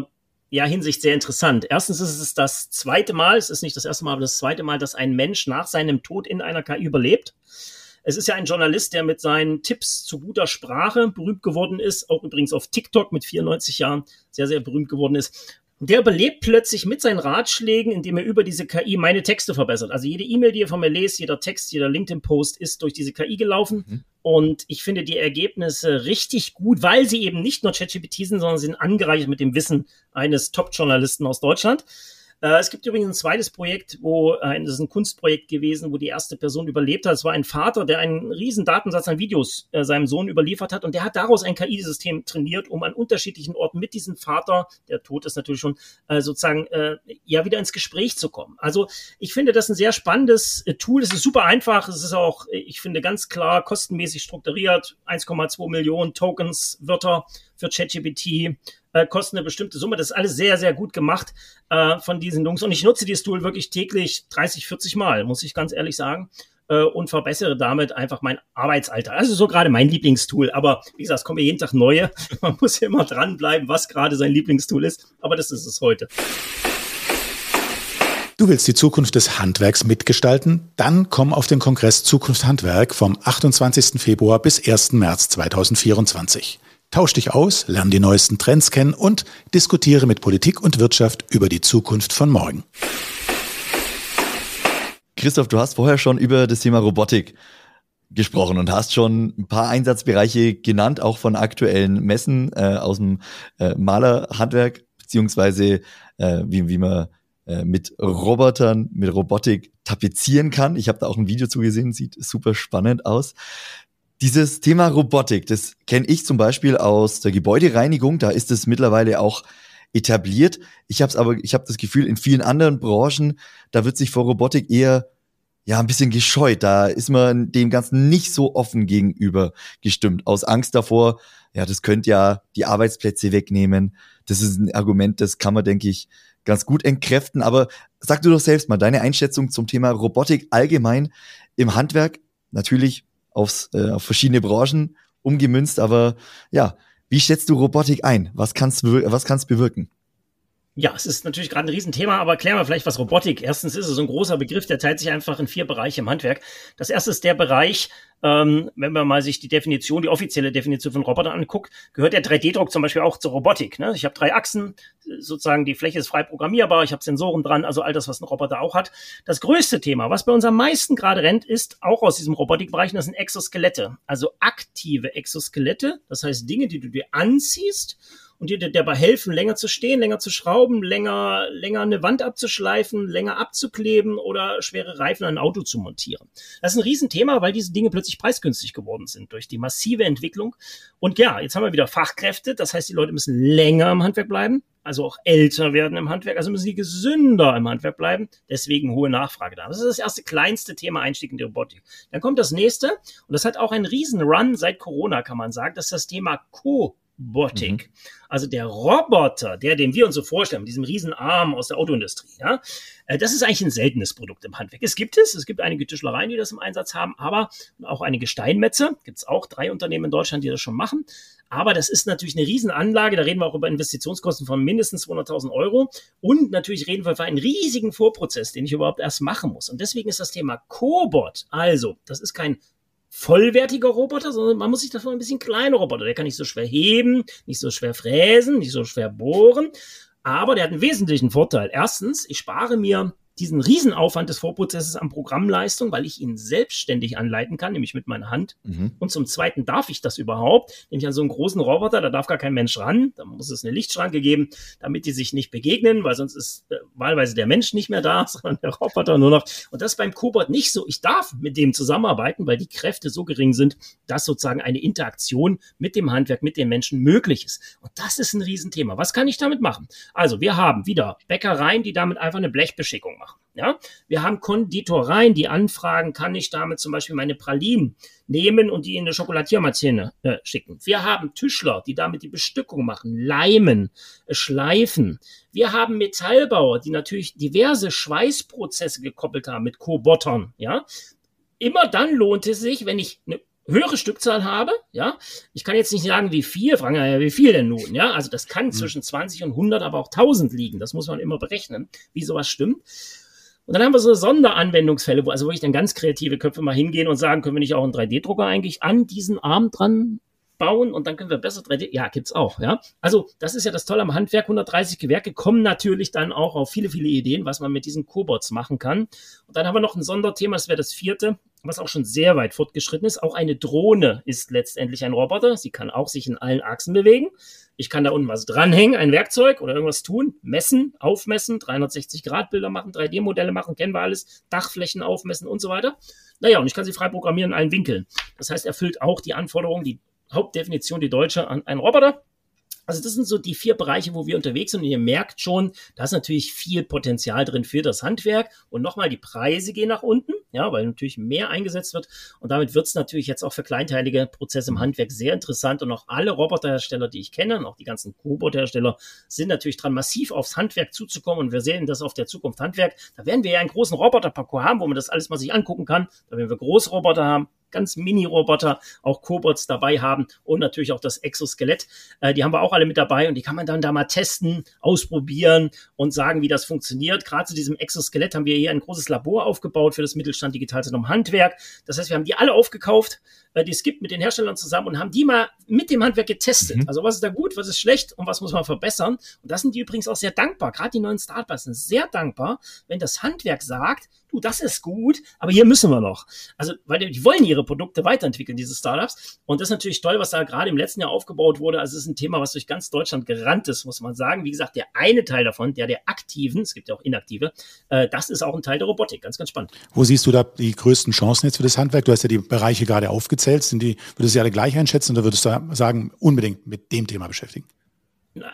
ja, Hinsicht sehr interessant. Erstens ist es das zweite Mal, es ist nicht das erste Mal, aber das zweite Mal, dass ein Mensch nach seinem Tod in einer KI überlebt. Es ist ja ein Journalist, der mit seinen Tipps zu guter Sprache berühmt geworden ist, auch übrigens auf TikTok mit 94 Jahren sehr, sehr berühmt geworden ist. Und der überlebt plötzlich mit seinen Ratschlägen, indem er über diese KI meine Texte verbessert. Also jede E-Mail, die ihr von mir lest, jeder Text, jeder LinkedIn-Post ist durch diese KI gelaufen. Mhm. Und ich finde die Ergebnisse richtig gut, weil sie eben nicht nur ChatGPT sind, sondern sind angereichert mit dem Wissen eines Top-Journalisten aus Deutschland. Äh, es gibt übrigens ein zweites Projekt, wo äh, das ist ein Kunstprojekt gewesen, wo die erste Person überlebt hat. Es war ein Vater, der einen riesen Datensatz an Videos äh, seinem Sohn überliefert hat und der hat daraus ein KI-System trainiert, um an unterschiedlichen Orten mit diesem Vater, der tot ist natürlich schon, äh, sozusagen äh, ja wieder ins Gespräch zu kommen. Also ich finde das ein sehr spannendes äh, Tool. Es ist super einfach. Es ist auch, ich finde ganz klar kostenmäßig strukturiert. 1,2 Millionen Tokens, Wörter für ChatGPT äh, kosten eine bestimmte Summe. Das ist alles sehr, sehr gut gemacht äh, von diesen Jungs. Und ich nutze dieses Tool wirklich täglich 30, 40 Mal, muss ich ganz ehrlich sagen. Äh, und verbessere damit einfach mein Arbeitsalter. Also so gerade mein Lieblingstool. Aber wie gesagt, es kommen jeden Tag neue. Man muss ja immer dranbleiben, was gerade sein Lieblingstool ist. Aber das ist es heute. Du willst die Zukunft des Handwerks mitgestalten? Dann komm auf den Kongress Zukunft Handwerk vom 28. Februar bis 1. März 2024. Tausch dich aus, lerne die neuesten Trends kennen und diskutiere mit Politik und Wirtschaft über die Zukunft von morgen. Christoph, du hast vorher schon über das Thema Robotik gesprochen und hast schon ein paar Einsatzbereiche genannt, auch von aktuellen Messen äh, aus dem äh, Malerhandwerk, beziehungsweise äh, wie, wie man äh, mit Robotern, mit Robotik tapezieren kann. Ich habe da auch ein Video zugesehen, sieht super spannend aus. Dieses Thema Robotik, das kenne ich zum Beispiel aus der Gebäudereinigung. Da ist es mittlerweile auch etabliert. Ich habe es aber, ich habe das Gefühl, in vielen anderen Branchen, da wird sich vor Robotik eher ja ein bisschen gescheut. Da ist man dem Ganzen nicht so offen gegenüber gestimmt. Aus Angst davor, ja, das könnte ja die Arbeitsplätze wegnehmen. Das ist ein Argument, das kann man, denke ich, ganz gut entkräften. Aber sag du doch selbst mal deine Einschätzung zum Thema Robotik allgemein im Handwerk. Natürlich aufs, äh, auf verschiedene Branchen umgemünzt. Aber ja, wie schätzt du Robotik ein? Was kannst du was kannst bewirken? Ja, es ist natürlich gerade ein Riesenthema, aber klären wir vielleicht was Robotik. Erstens ist es ein großer Begriff, der teilt sich einfach in vier Bereiche im Handwerk. Das erste ist der Bereich, ähm, wenn man mal sich die Definition, die offizielle Definition von Robotern anguckt, gehört der 3D-Druck zum Beispiel auch zur Robotik. Ne? Ich habe drei Achsen, sozusagen die Fläche ist frei programmierbar, ich habe Sensoren dran, also all das, was ein Roboter auch hat. Das größte Thema, was bei uns am meisten gerade rennt, ist auch aus diesem Robotikbereich, das sind Exoskelette, also aktive Exoskelette, das heißt Dinge, die du dir anziehst und dir dabei helfen, länger zu stehen, länger zu schrauben, länger, länger eine Wand abzuschleifen, länger abzukleben oder schwere Reifen an ein Auto zu montieren. Das ist ein Riesenthema, weil diese Dinge plötzlich preisgünstig geworden sind durch die massive Entwicklung. Und ja, jetzt haben wir wieder Fachkräfte, das heißt, die Leute müssen länger im Handwerk bleiben, also auch älter werden im Handwerk, also müssen sie gesünder im Handwerk bleiben, deswegen hohe Nachfrage da. Das ist das erste kleinste Thema Einstieg in die Robotik. Dann kommt das nächste, und das hat auch einen riesen Run seit Corona, kann man sagen, das ist das Thema Co Robotik. Mhm. Also der Roboter, der, den wir uns so vorstellen, mit diesem riesen Arm aus der Autoindustrie, ja, äh, das ist eigentlich ein seltenes Produkt im Handwerk. Es gibt es, es gibt einige Tischlereien, die das im Einsatz haben, aber auch einige Steinmetze, gibt es auch drei Unternehmen in Deutschland, die das schon machen. Aber das ist natürlich eine Riesenanlage, da reden wir auch über Investitionskosten von mindestens 200.000 Euro und natürlich reden wir über einen riesigen Vorprozess, den ich überhaupt erst machen muss. Und deswegen ist das Thema Cobot, also das ist kein vollwertiger Roboter, sondern man muss sich davon ein bisschen kleiner Roboter. Der kann nicht so schwer heben, nicht so schwer fräsen, nicht so schwer bohren. Aber der hat einen wesentlichen Vorteil. Erstens, ich spare mir diesen Riesenaufwand des Vorprozesses an Programmleistung, weil ich ihn selbstständig anleiten kann, nämlich mit meiner Hand. Mhm. Und zum Zweiten darf ich das überhaupt, nämlich an so einen großen Roboter, da darf gar kein Mensch ran, da muss es eine Lichtschranke geben, damit die sich nicht begegnen, weil sonst ist äh, wahlweise der Mensch nicht mehr da, sondern der Roboter nur noch. Und das ist beim Cobot nicht so. Ich darf mit dem zusammenarbeiten, weil die Kräfte so gering sind, dass sozusagen eine Interaktion mit dem Handwerk, mit den Menschen möglich ist. Und das ist ein Riesenthema. Was kann ich damit machen? Also wir haben wieder Bäckereien, die damit einfach eine Blechbeschickung machen. Ja, wir haben Konditoreien, die anfragen, kann ich damit zum Beispiel meine Pralinen nehmen und die in eine Schokoladiermaschine äh, schicken. Wir haben Tischler, die damit die Bestückung machen, leimen, äh, schleifen. Wir haben Metallbauer, die natürlich diverse Schweißprozesse gekoppelt haben mit Kobotern. Ja, immer dann lohnt es sich, wenn ich eine höhere Stückzahl habe, ja, ich kann jetzt nicht sagen, wie viel, fragen ja, wie viel denn nun, ja, also das kann mhm. zwischen 20 und 100, aber auch 1000 liegen, das muss man immer berechnen, wie sowas stimmt. Und dann haben wir so Sonderanwendungsfälle, wo also wirklich dann ganz kreative Köpfe mal hingehen und sagen, können wir nicht auch einen 3D-Drucker eigentlich an diesen Arm dran bauen und dann können wir besser 3D. Ja, gibt's auch, ja. Also, das ist ja das Tolle am Handwerk. 130 Gewerke kommen natürlich dann auch auf viele, viele Ideen, was man mit diesen Cobots machen kann. Und dann haben wir noch ein Sonderthema, das wäre das vierte. was auch schon sehr weit fortgeschritten ist. Auch eine Drohne ist letztendlich ein Roboter. Sie kann auch sich in allen Achsen bewegen. Ich kann da unten was dranhängen, ein Werkzeug oder irgendwas tun, messen, aufmessen, 360-Grad-Bilder machen, 3D-Modelle machen, kennen wir alles, Dachflächen aufmessen und so weiter. Naja, und ich kann sie frei programmieren in allen Winkeln. Das heißt, erfüllt auch die Anforderungen, die Hauptdefinition, die deutsche, an einen Roboter. Also das sind so die vier Bereiche, wo wir unterwegs sind. Und ihr merkt schon, da ist natürlich viel Potenzial drin für das Handwerk. Und nochmal, die Preise gehen nach unten, ja, weil natürlich mehr eingesetzt wird. Und damit wird es natürlich jetzt auch für kleinteilige Prozesse im Handwerk sehr interessant. Und auch alle Roboterhersteller, die ich kenne, und auch die ganzen Cobot-Hersteller, sind natürlich dran, massiv aufs Handwerk zuzukommen. Und wir sehen das auf der Zukunft Handwerk. Da werden wir ja einen großen Roboterparcours haben, wo man das alles mal sich angucken kann. Da werden wir Großroboter haben, ganz Mini-Roboter, auch Cobots dabei haben und natürlich auch das Exoskelett. Äh, die haben wir auch alle mit dabei und die kann man dann da mal testen, ausprobieren und sagen, wie das funktioniert. Gerade zu diesem Exoskelett haben wir hier ein großes Labor aufgebaut für das Mittelstand Digitalzentrum Handwerk. Das heißt, wir haben die alle aufgekauft, äh, die es gibt mit den Herstellern zusammen und haben die mal mit dem Handwerk getestet. Mhm. Also was ist da gut, was ist schlecht und was muss man verbessern. Und das sind die übrigens auch sehr dankbar. Gerade die neuen Startups sind sehr dankbar, wenn das Handwerk sagt, du, das ist gut, aber hier müssen wir noch. Also, weil die wollen ihre Produkte weiterentwickeln, diese Startups. Und das ist natürlich toll, was da gerade im letzten Jahr aufgebaut wurde. Also, es ist ein Thema, was durch ganz Deutschland gerannt ist, muss man sagen. Wie gesagt, der eine Teil davon, der der aktiven, es gibt ja auch inaktive, äh, das ist auch ein Teil der Robotik. Ganz, ganz spannend. Wo siehst du da die größten Chancen jetzt für das Handwerk? Du hast ja die Bereiche gerade aufgezählt. Sind die, würdest du sie alle gleich einschätzen oder würdest du sagen, unbedingt mit dem Thema beschäftigen?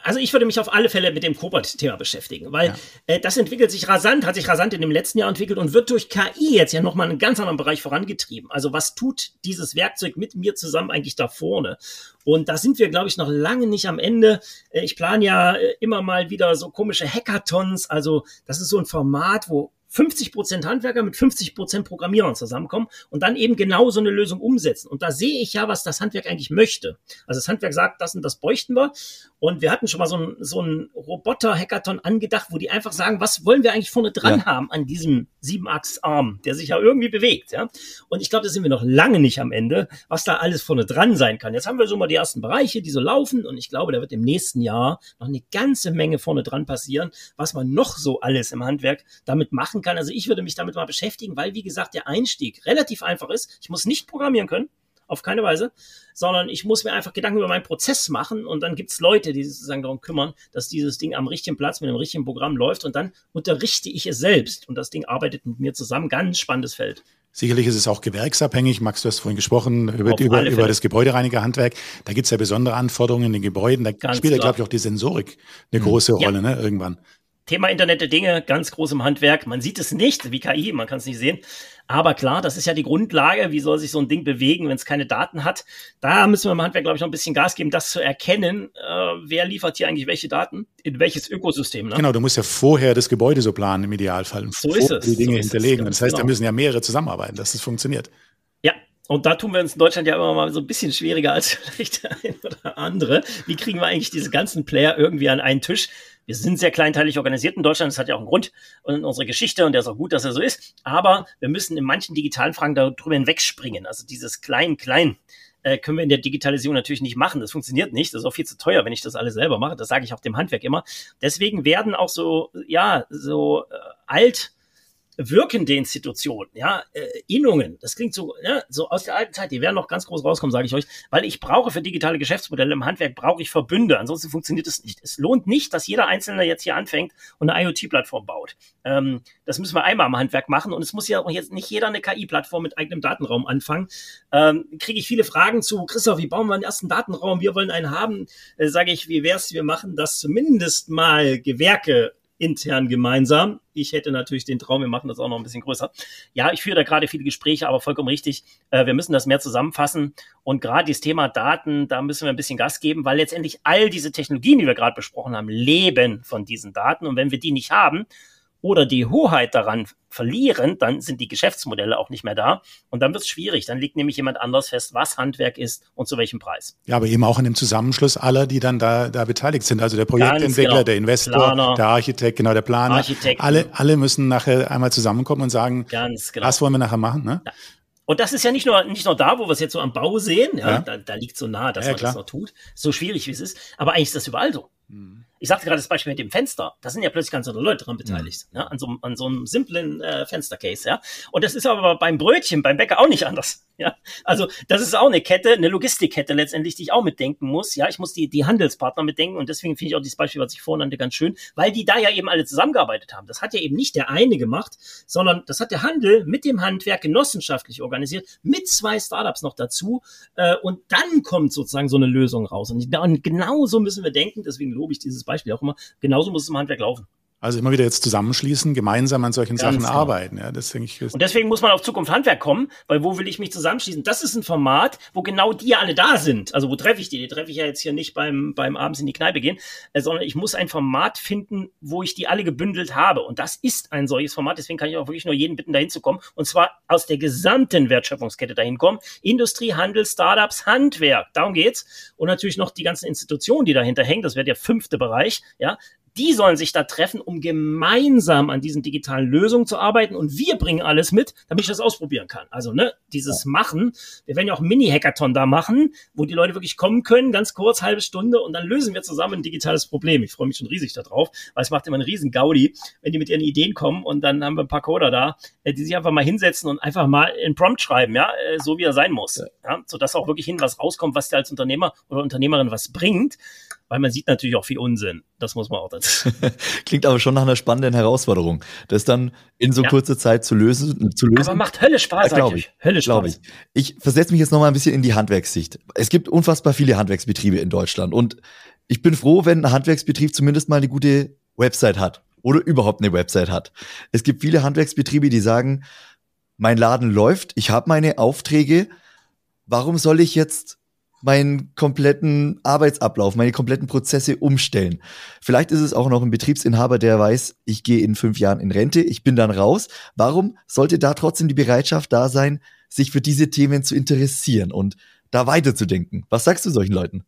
Also ich würde mich auf alle Fälle mit dem Cobot-Thema beschäftigen, weil ja. äh, das entwickelt sich rasant, hat sich rasant in dem letzten Jahr entwickelt und wird durch KI jetzt ja nochmal einen ganz anderen Bereich vorangetrieben. Also was tut dieses Werkzeug mit mir zusammen eigentlich da vorne? Und da sind wir, glaube ich, noch lange nicht am Ende. Äh, ich plane ja äh, immer mal wieder so komische Hackathons. Also das ist so ein Format, wo 50 Prozent Handwerker mit 50 Prozent Programmierern zusammenkommen und dann eben genau so eine Lösung umsetzen. Und da sehe ich ja, was das Handwerk eigentlich möchte. Also das Handwerk sagt, das und das bräuchten wir. Und wir hatten schon mal so ein, so ein Roboter-Hackathon angedacht, wo die einfach sagen, was wollen wir eigentlich vorne dran ja. haben an diesem Siebenachsarm, der sich ja irgendwie bewegt. Ja? Und ich glaube, da sind wir noch lange nicht am Ende, was da alles vorne dran sein kann. Jetzt haben wir so mal die ersten Bereiche, die so laufen. Und ich glaube, da wird im nächsten Jahr noch eine ganze Menge vorne dran passieren, was man noch so alles im Handwerk damit machen kann. Also ich würde mich damit mal beschäftigen, weil, wie gesagt, der Einstieg relativ einfach ist. Ich muss nicht programmieren können auf keine Weise, sondern ich muss mir einfach Gedanken über meinen Prozess machen und dann gibt's Leute, die sich sozusagen darum kümmern, dass dieses Ding am richtigen Platz mit dem richtigen Programm läuft und dann unterrichte ich es selbst und das Ding arbeitet mit mir zusammen. Ganz spannendes Feld. Sicherlich ist es auch gewerksabhängig. Max, du hast vorhin gesprochen über, über, über das Gebäudereinigerhandwerk. Da gibt's ja besondere Anforderungen in den Gebäuden. Da Ganz spielt ja, glaube ich, auch die Sensorik eine mhm. große Rolle, ja. ne, irgendwann. Thema Internet der Dinge, ganz groß im Handwerk. Man sieht es nicht, wie KI, man kann es nicht sehen. Aber klar, das ist ja die Grundlage. Wie soll sich so ein Ding bewegen, wenn es keine Daten hat? Da müssen wir im Handwerk, glaube ich, noch ein bisschen Gas geben, das zu erkennen. Äh, wer liefert hier eigentlich welche Daten? In welches Ökosystem? Ne? Genau, du musst ja vorher das Gebäude so planen im Idealfall. So ist es. Die Dinge so hinterlegen. Das heißt, genau. da müssen ja mehrere zusammenarbeiten, dass es funktioniert. Ja, und da tun wir uns in Deutschland ja immer mal so ein bisschen schwieriger als vielleicht der ein oder andere. Wie kriegen wir eigentlich diese ganzen Player irgendwie an einen Tisch? Wir sind sehr kleinteilig organisiert in Deutschland. Das hat ja auch einen Grund und unsere Geschichte und der ist auch gut, dass er so ist. Aber wir müssen in manchen digitalen Fragen darüber hinwegspringen. Also dieses Klein-Klein äh, können wir in der Digitalisierung natürlich nicht machen. Das funktioniert nicht. Das ist auch viel zu teuer, wenn ich das alles selber mache. Das sage ich auch dem Handwerk immer. Deswegen werden auch so, ja, so äh, alt wirkende Institutionen, ja, äh, Innungen, das klingt so, ja, so aus der alten Zeit, die werden noch ganz groß rauskommen, sage ich euch, weil ich brauche für digitale Geschäftsmodelle im Handwerk, brauche ich Verbünde, ansonsten funktioniert es nicht. Es lohnt nicht, dass jeder Einzelne jetzt hier anfängt und eine IoT-Plattform baut. Ähm, das müssen wir einmal im Handwerk machen und es muss ja auch jetzt nicht jeder eine KI-Plattform mit eigenem Datenraum anfangen. Ähm, Kriege ich viele Fragen zu, Christoph, wie bauen wir einen ersten Datenraum? Wir wollen einen haben. Äh, Sage ich, wie wär's, wir machen das zumindest mal Gewerke intern gemeinsam. Ich hätte natürlich den Traum, wir machen das auch noch ein bisschen größer. Ja, ich führe da gerade viele Gespräche, aber vollkommen richtig. Äh, wir müssen das mehr zusammenfassen. Und gerade das Thema Daten, da müssen wir ein bisschen Gas geben, weil letztendlich all diese Technologien, die wir gerade besprochen haben, leben von diesen Daten. Und wenn wir die nicht haben, oder die Hoheit daran verlieren, dann sind die Geschäftsmodelle auch nicht mehr da. Und dann wird es schwierig. Dann legt nämlich jemand anders fest, was Handwerk ist und zu welchem Preis. Ja, aber eben auch in dem Zusammenschluss aller, die dann da, da beteiligt sind. Also der Projektentwickler, genau. der Investor, Planer, der Architekt, genau, der Planer. Alle, alle müssen nachher einmal zusammenkommen und sagen, Ganz genau. was wollen wir nachher machen. Ne? Ja. Und das ist ja nicht nur, nicht nur da, wo wir es jetzt so am Bau sehen, ja, ja. Da, da liegt so nah, dass ja, man klar. das noch tut, so schwierig wie es ist, aber eigentlich ist das überall so. Mhm. Ich sagte gerade das Beispiel mit dem Fenster. Da sind ja plötzlich ganz andere Leute dran beteiligt, ja. ne? an, so, an so einem simplen äh, Fenstercase. Ja? Und das ist aber beim Brötchen, beim Bäcker auch nicht anders. Ja? Also das ist auch eine Kette, eine Logistikkette letztendlich, die ich auch mitdenken muss. Ja, Ich muss die, die Handelspartner mitdenken und deswegen finde ich auch dieses Beispiel, was ich vorhin nannte, ganz schön, weil die da ja eben alle zusammengearbeitet haben. Das hat ja eben nicht der eine gemacht, sondern das hat der Handel mit dem Handwerk genossenschaftlich organisiert, mit zwei Startups noch dazu. Äh, und dann kommt sozusagen so eine Lösung raus. Und, und genau so müssen wir denken, deswegen lobe ich dieses Beispiel auch immer, genauso muss es im Handwerk laufen. Also immer wieder jetzt zusammenschließen, gemeinsam an solchen Ganz Sachen genau. arbeiten. Ja, das denke ich. Und deswegen muss man auf Zukunft Handwerk kommen, weil wo will ich mich zusammenschließen? Das ist ein Format, wo genau die alle da sind. Also wo treffe ich die? Die treffe ich ja jetzt hier nicht beim, beim abends in die Kneipe gehen, äh, sondern ich muss ein Format finden, wo ich die alle gebündelt habe. Und das ist ein solches Format. Deswegen kann ich auch wirklich nur jeden bitten, dahin zu kommen. Und zwar aus der gesamten Wertschöpfungskette dahin kommen. Industrie, Handel, Startups, Handwerk. Darum geht's. Und natürlich noch die ganzen Institutionen, die dahinter hängen. Das wäre der fünfte Bereich. Ja, die sollen sich da treffen, um gemeinsam an diesen digitalen Lösungen zu arbeiten. Und wir bringen alles mit, damit ich das ausprobieren kann. Also, ne, dieses Machen. Wir werden ja auch Mini-Hackathon da machen, wo die Leute wirklich kommen können, ganz kurz, halbe Stunde, und dann lösen wir zusammen ein digitales Problem. Ich freue mich schon riesig darauf, weil es macht immer einen riesen Gaudi, wenn die mit ihren Ideen kommen und dann haben wir ein paar Coder da, äh, die sich einfach mal hinsetzen und einfach mal in Prompt schreiben, ja, äh, so wie er sein muss. Ja, sodass auch wirklich hin was rauskommt, was dir als Unternehmer oder Unternehmerin was bringt weil man sieht natürlich auch viel Unsinn. Das muss man auch dazu. Klingt aber schon nach einer spannenden Herausforderung, das dann in so ja. kurzer Zeit zu lösen. Zu lösen. Aber macht Hölle Spaß, ja, glaube ich. Hölle Spaß. ich. Ich versetze mich jetzt noch mal ein bisschen in die Handwerkssicht. Es gibt unfassbar viele Handwerksbetriebe in Deutschland und ich bin froh, wenn ein Handwerksbetrieb zumindest mal eine gute Website hat oder überhaupt eine Website hat. Es gibt viele Handwerksbetriebe, die sagen, mein Laden läuft, ich habe meine Aufträge, warum soll ich jetzt meinen kompletten Arbeitsablauf, meine kompletten Prozesse umstellen. Vielleicht ist es auch noch ein Betriebsinhaber, der weiß, ich gehe in fünf Jahren in Rente, ich bin dann raus. Warum sollte da trotzdem die Bereitschaft da sein, sich für diese Themen zu interessieren und da weiterzudenken? Was sagst du solchen Leuten?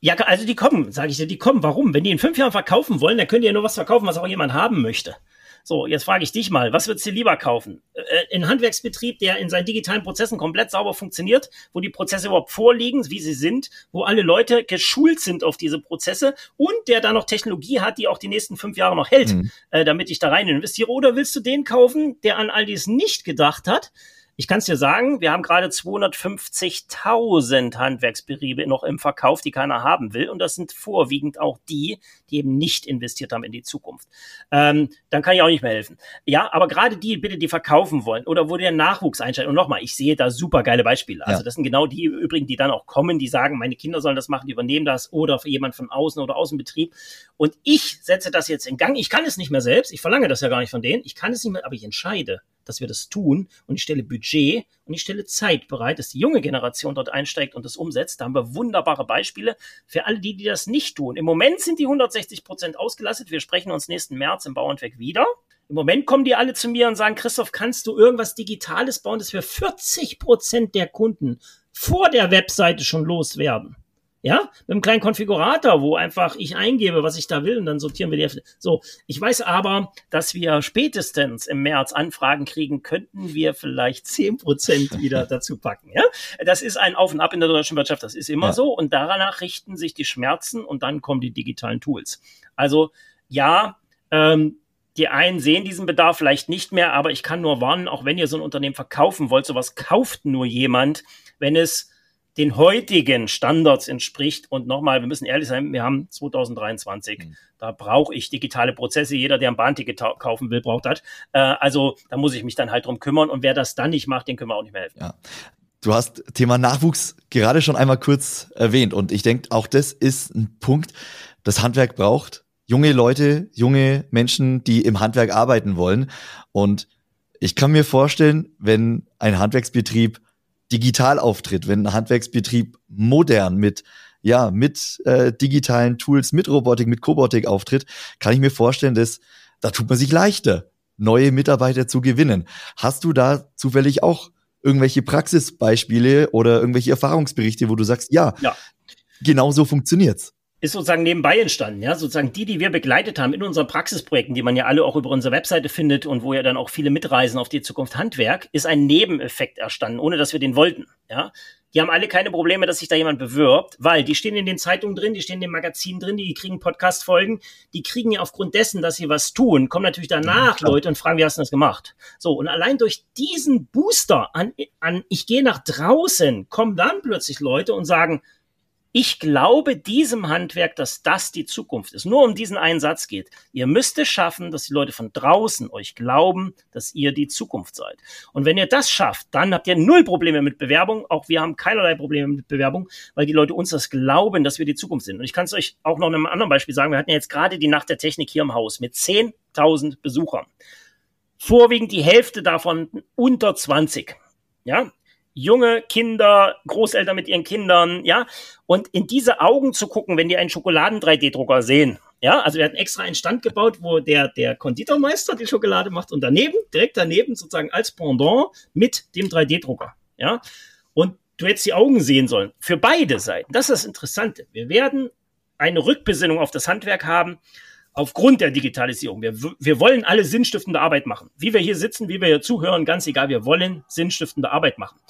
Ja, also die kommen, sage ich dir, die kommen. Warum? Wenn die in fünf Jahren verkaufen wollen, dann könnt ihr ja nur was verkaufen, was auch jemand haben möchte. So, jetzt frage ich dich mal, was würdest du lieber kaufen? Äh, ein Handwerksbetrieb, der in seinen digitalen Prozessen komplett sauber funktioniert, wo die Prozesse überhaupt vorliegen, wie sie sind, wo alle Leute geschult sind auf diese Prozesse und der da noch Technologie hat, die auch die nächsten fünf Jahre noch hält, mhm. äh, damit ich da rein investiere? Oder willst du den kaufen, der an all dies nicht gedacht hat, ich kann es dir sagen, wir haben gerade 250.000 Handwerksbetriebe noch im Verkauf, die keiner haben will. Und das sind vorwiegend auch die, die eben nicht investiert haben in die Zukunft. Ähm, dann kann ich auch nicht mehr helfen. Ja, aber gerade die, bitte, die verkaufen wollen oder wo der Nachwuchs einsteigt. Und nochmal, ich sehe da super geile Beispiele. Also ja. das sind genau die übrigen, die dann auch kommen, die sagen, meine Kinder sollen das machen, die übernehmen das oder für jemand von außen oder Außenbetrieb. Und ich setze das jetzt in Gang. Ich kann es nicht mehr selbst. Ich verlange das ja gar nicht von denen. Ich kann es nicht mehr, aber ich entscheide dass wir das tun und ich stelle Budget und ich stelle Zeit bereit, dass die junge Generation dort einsteigt und das umsetzt. Da haben wir wunderbare Beispiele für alle die, die das nicht tun. Im Moment sind die 160 Prozent ausgelastet. Wir sprechen uns nächsten März im Bauernwerk wieder. Im Moment kommen die alle zu mir und sagen, Christoph, kannst du irgendwas Digitales bauen, dass wir 40 Prozent der Kunden vor der Webseite schon loswerden? Ja, mit einem kleinen Konfigurator, wo einfach ich eingebe, was ich da will und dann sortieren wir die. So, ich weiß aber, dass wir spätestens im März Anfragen kriegen, könnten wir vielleicht zehn Prozent wieder dazu packen. Ja, das ist ein Auf und Ab in der deutschen Wirtschaft, das ist immer ja. so und danach richten sich die Schmerzen und dann kommen die digitalen Tools. Also ja, ähm, die einen sehen diesen Bedarf vielleicht nicht mehr, aber ich kann nur warnen, auch wenn ihr so ein Unternehmen verkaufen wollt, sowas kauft nur jemand, wenn es den heutigen Standards entspricht. Und nochmal, wir müssen ehrlich sein, wir haben 2023. Mhm. Da brauche ich digitale Prozesse. Jeder, der ein Bahnticket kaufen will, braucht das. Äh, also da muss ich mich dann halt drum kümmern. Und wer das dann nicht macht, den können wir auch nicht mehr helfen. Ja. Du hast Thema Nachwuchs gerade schon einmal kurz erwähnt. Und ich denke, auch das ist ein Punkt, das Handwerk braucht. Junge Leute, junge Menschen, die im Handwerk arbeiten wollen. Und ich kann mir vorstellen, wenn ein Handwerksbetrieb digital auftritt, wenn ein Handwerksbetrieb modern mit ja, mit äh, digitalen Tools, mit Robotik, mit Kobotik auftritt, kann ich mir vorstellen, dass da tut man sich leichter, neue Mitarbeiter zu gewinnen. Hast du da zufällig auch irgendwelche Praxisbeispiele oder irgendwelche Erfahrungsberichte, wo du sagst, ja, ja. genau so funktioniert's? Ist sozusagen nebenbei entstanden, ja, sozusagen die, die wir begleitet haben in unseren Praxisprojekten, die man ja alle auch über unsere Webseite findet und wo ja dann auch viele mitreisen auf die Zukunft Handwerk, ist ein Nebeneffekt erstanden, ohne dass wir den wollten, ja. die haben alle keine Probleme, dass sich da jemand bewirbt, weil die stehen in den Zeitungen drin, die stehen in den Magazinen drin, die kriegen Podcast-Folgen, die kriegen ja aufgrund dessen, dass sie was tun, kommen natürlich danach ja, Leute und fragen, wie hast du das gemacht? So, und allein durch diesen Booster an, an ich gehe nach draußen, kommen dann plötzlich Leute und sagen, ich glaube diesem Handwerk, dass das die Zukunft ist. Nur um diesen einen Satz geht. Ihr müsst es schaffen, dass die Leute von draußen euch glauben, dass ihr die Zukunft seid. Und wenn ihr das schafft, dann habt ihr null Probleme mit Bewerbung. Auch wir haben keinerlei Probleme mit Bewerbung, weil die Leute uns das glauben, dass wir die Zukunft sind. Und ich kann es euch auch noch in einem anderen Beispiel sagen. Wir hatten ja jetzt gerade die Nacht der Technik hier im Haus mit 10.000 Besuchern. Vorwiegend die Hälfte davon unter 20. Ja, junge Kinder, Großeltern mit ihren Kindern, ja, und in diese Augen zu gucken, wenn die einen Schokoladen-3D-Drucker sehen. Ja, also wir hatten extra einen Stand gebaut, wo der, der Konditormeister die Schokolade macht und daneben, direkt daneben sozusagen als Pendant mit dem 3D-Drucker. Ja, und du hättest die Augen sehen sollen. Für beide Seiten. Das ist das Interessante. Wir werden eine Rückbesinnung auf das Handwerk haben aufgrund der Digitalisierung. Wir, wir wollen alle sinnstiftende Arbeit machen. Wie wir hier sitzen, wie wir hier zuhören, ganz egal, wir wollen sinnstiftende Arbeit machen.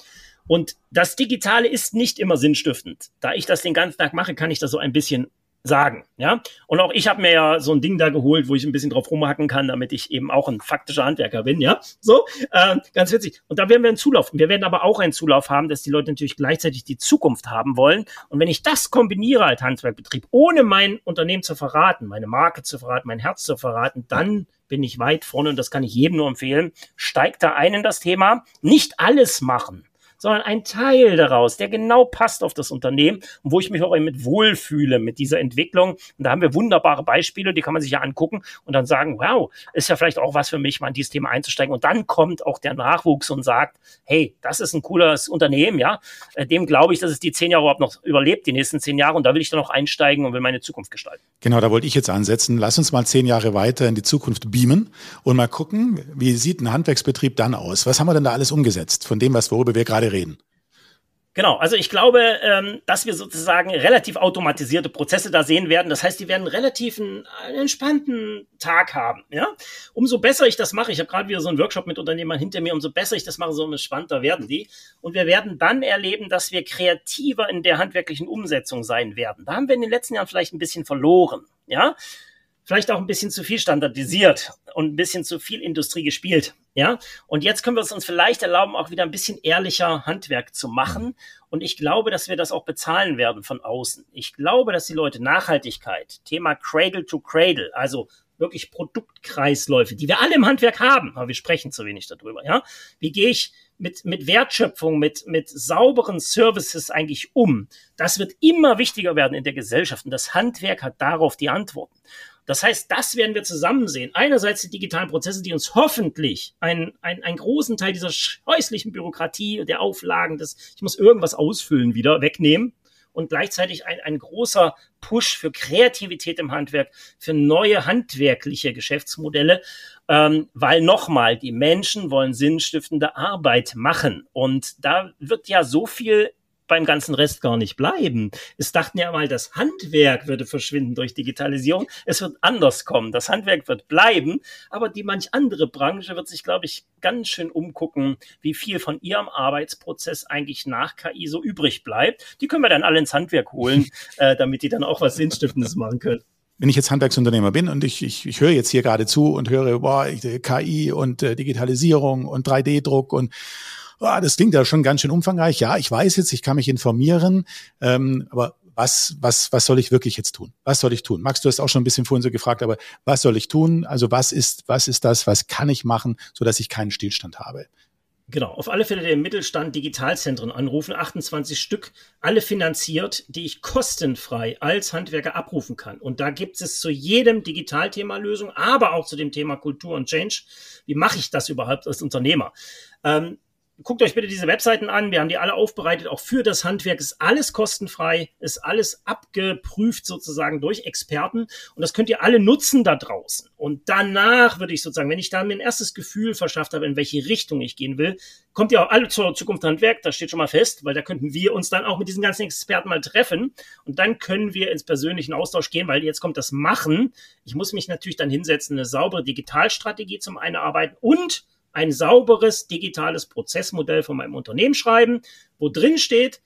Und das Digitale ist nicht immer sinnstiftend. Da ich das den ganzen Tag mache, kann ich das so ein bisschen sagen, ja. Und auch ich habe mir ja so ein Ding da geholt, wo ich ein bisschen drauf rumhacken kann, damit ich eben auch ein faktischer Handwerker bin, ja. So, äh, ganz witzig. Und da werden wir einen Zulauf. Wir werden aber auch einen Zulauf haben, dass die Leute natürlich gleichzeitig die Zukunft haben wollen. Und wenn ich das kombiniere als Handwerkbetrieb, ohne mein Unternehmen zu verraten, meine Marke zu verraten, mein Herz zu verraten, dann bin ich weit vorne und das kann ich jedem nur empfehlen. Steigt da ein in das Thema. Nicht alles machen sondern ein Teil daraus, der genau passt auf das Unternehmen und wo ich mich auch mit wohlfühle mit dieser Entwicklung. Und da haben wir wunderbare Beispiele, die kann man sich ja angucken und dann sagen, wow, ist ja vielleicht auch was für mich, mal in dieses Thema einzusteigen. Und dann kommt auch der Nachwuchs und sagt, hey, das ist ein cooles Unternehmen, ja. Äh, dem glaube ich, dass es die zehn Jahre überhaupt noch überlebt, die nächsten zehn Jahre. Und da will ich dann noch einsteigen und will meine Zukunft gestalten. Genau, da wollte ich jetzt ansetzen. Lass uns mal zehn Jahre weiter in die Zukunft beamen und mal gucken, wie sieht ein Handwerksbetrieb dann aus? Was haben wir denn da alles umgesetzt von dem, was worüber wir gerade reden? Genau, also ich glaube, ähm, dass wir sozusagen relativ automatisierte Prozesse da sehen werden. Das heißt, die werden relativ einen, entspannten Tag haben. Ja, umso besser ich das mache, ich habe gerade wieder so einen Workshop mit Unternehmern hinter mir. Umso besser ich das mache, so entspannter werden die. Und wir werden dann erleben, dass wir kreativer in der handwerklichen Umsetzung sein werden. Da haben wir in den letzten Jahren vielleicht ein bisschen verloren. Ja, vielleicht auch ein bisschen zu viel standardisiert und ein bisschen zu viel Industrie gespielt. Ja, und jetzt können wir es uns vielleicht erlauben, auch wieder ein bisschen ehrlicher Handwerk zu machen. Und ich glaube, dass wir das auch bezahlen werden von außen. Ich glaube, dass die Leute Nachhaltigkeit, Thema Cradle to Cradle, also wirklich Produktkreisläufe, die wir alle im Handwerk haben, aber wir sprechen zu wenig darüber. Ja, wie gehe ich mit, mit Wertschöpfung, mit, mit sauberen Services eigentlich um? Das wird immer wichtiger werden in der Gesellschaft und das Handwerk hat darauf die Antworten. Das heißt, das werden wir zusammen sehen. Einerseits die digitalen Prozesse, die uns hoffentlich einen, einen, einen großen Teil dieser scheußlichen Bürokratie, der Auflagen, des, ich muss irgendwas ausfüllen wieder, wegnehmen. Und gleichzeitig ein, ein großer Push für Kreativität im Handwerk, für neue handwerkliche Geschäftsmodelle, ähm, weil nochmal, die Menschen wollen sinnstiftende Arbeit machen. Und da wird ja so viel beim ganzen Rest gar nicht bleiben. Es dachten ja mal, das Handwerk würde verschwinden durch Digitalisierung. Es wird anders kommen. Das Handwerk wird bleiben, aber die manch andere Branche wird sich, glaube ich, ganz schön umgucken, wie viel von ihrem Arbeitsprozess eigentlich nach KI so übrig bleibt. Die können wir dann alle ins Handwerk holen, äh, damit die dann auch was Sinnstiftendes machen können wenn ich jetzt Handwerksunternehmer bin und ich, ich, ich höre jetzt hier gerade zu und höre, boah, KI und äh, Digitalisierung und 3D-Druck und oh, das klingt ja schon ganz schön umfangreich. Ja, ich weiß jetzt, ich kann mich informieren, ähm, aber was, was, was soll ich wirklich jetzt tun? Was soll ich tun? Max, du hast auch schon ein bisschen vorhin so gefragt, aber was soll ich tun? Also was ist, was ist das? Was kann ich machen, so dass ich keinen Stillstand habe? Genau, auf alle Fälle den Mittelstand Digitalzentren anrufen, 28 Stück, alle finanziert, die ich kostenfrei als Handwerker abrufen kann. Und da gibt es zu jedem Digitalthema Lösung, aber auch zu dem Thema Kultur und Change. Wie mache ich das überhaupt als Unternehmer? Ähm, guckt euch bitte diese Webseiten an. Wir haben die alle aufbereitet, auch für das Handwerk. Ist alles kostenfrei, ist alles abgeprüft sozusagen durch Experten. Und das könnt ihr alle nutzen da draußen. Und danach würde ich sozusagen, wenn ich da mir ein erstes Gefühl verschafft habe, in welche Richtung ich gehen will, kommt ihr auch alle zur Zukunft Handwerk. Das steht schon mal fest, weil da könnten wir uns dann auch mit diesen ganzen Experten mal treffen. Und dann können wir ins persönlichen Austausch gehen, weil jetzt kommt das Machen. Ich muss mich natürlich dann hinsetzen, eine saubere Digitalstrategie zum einen arbeiten und ein sauberes digitales Prozessmodell von meinem Unternehmen schreiben, wo drin steht,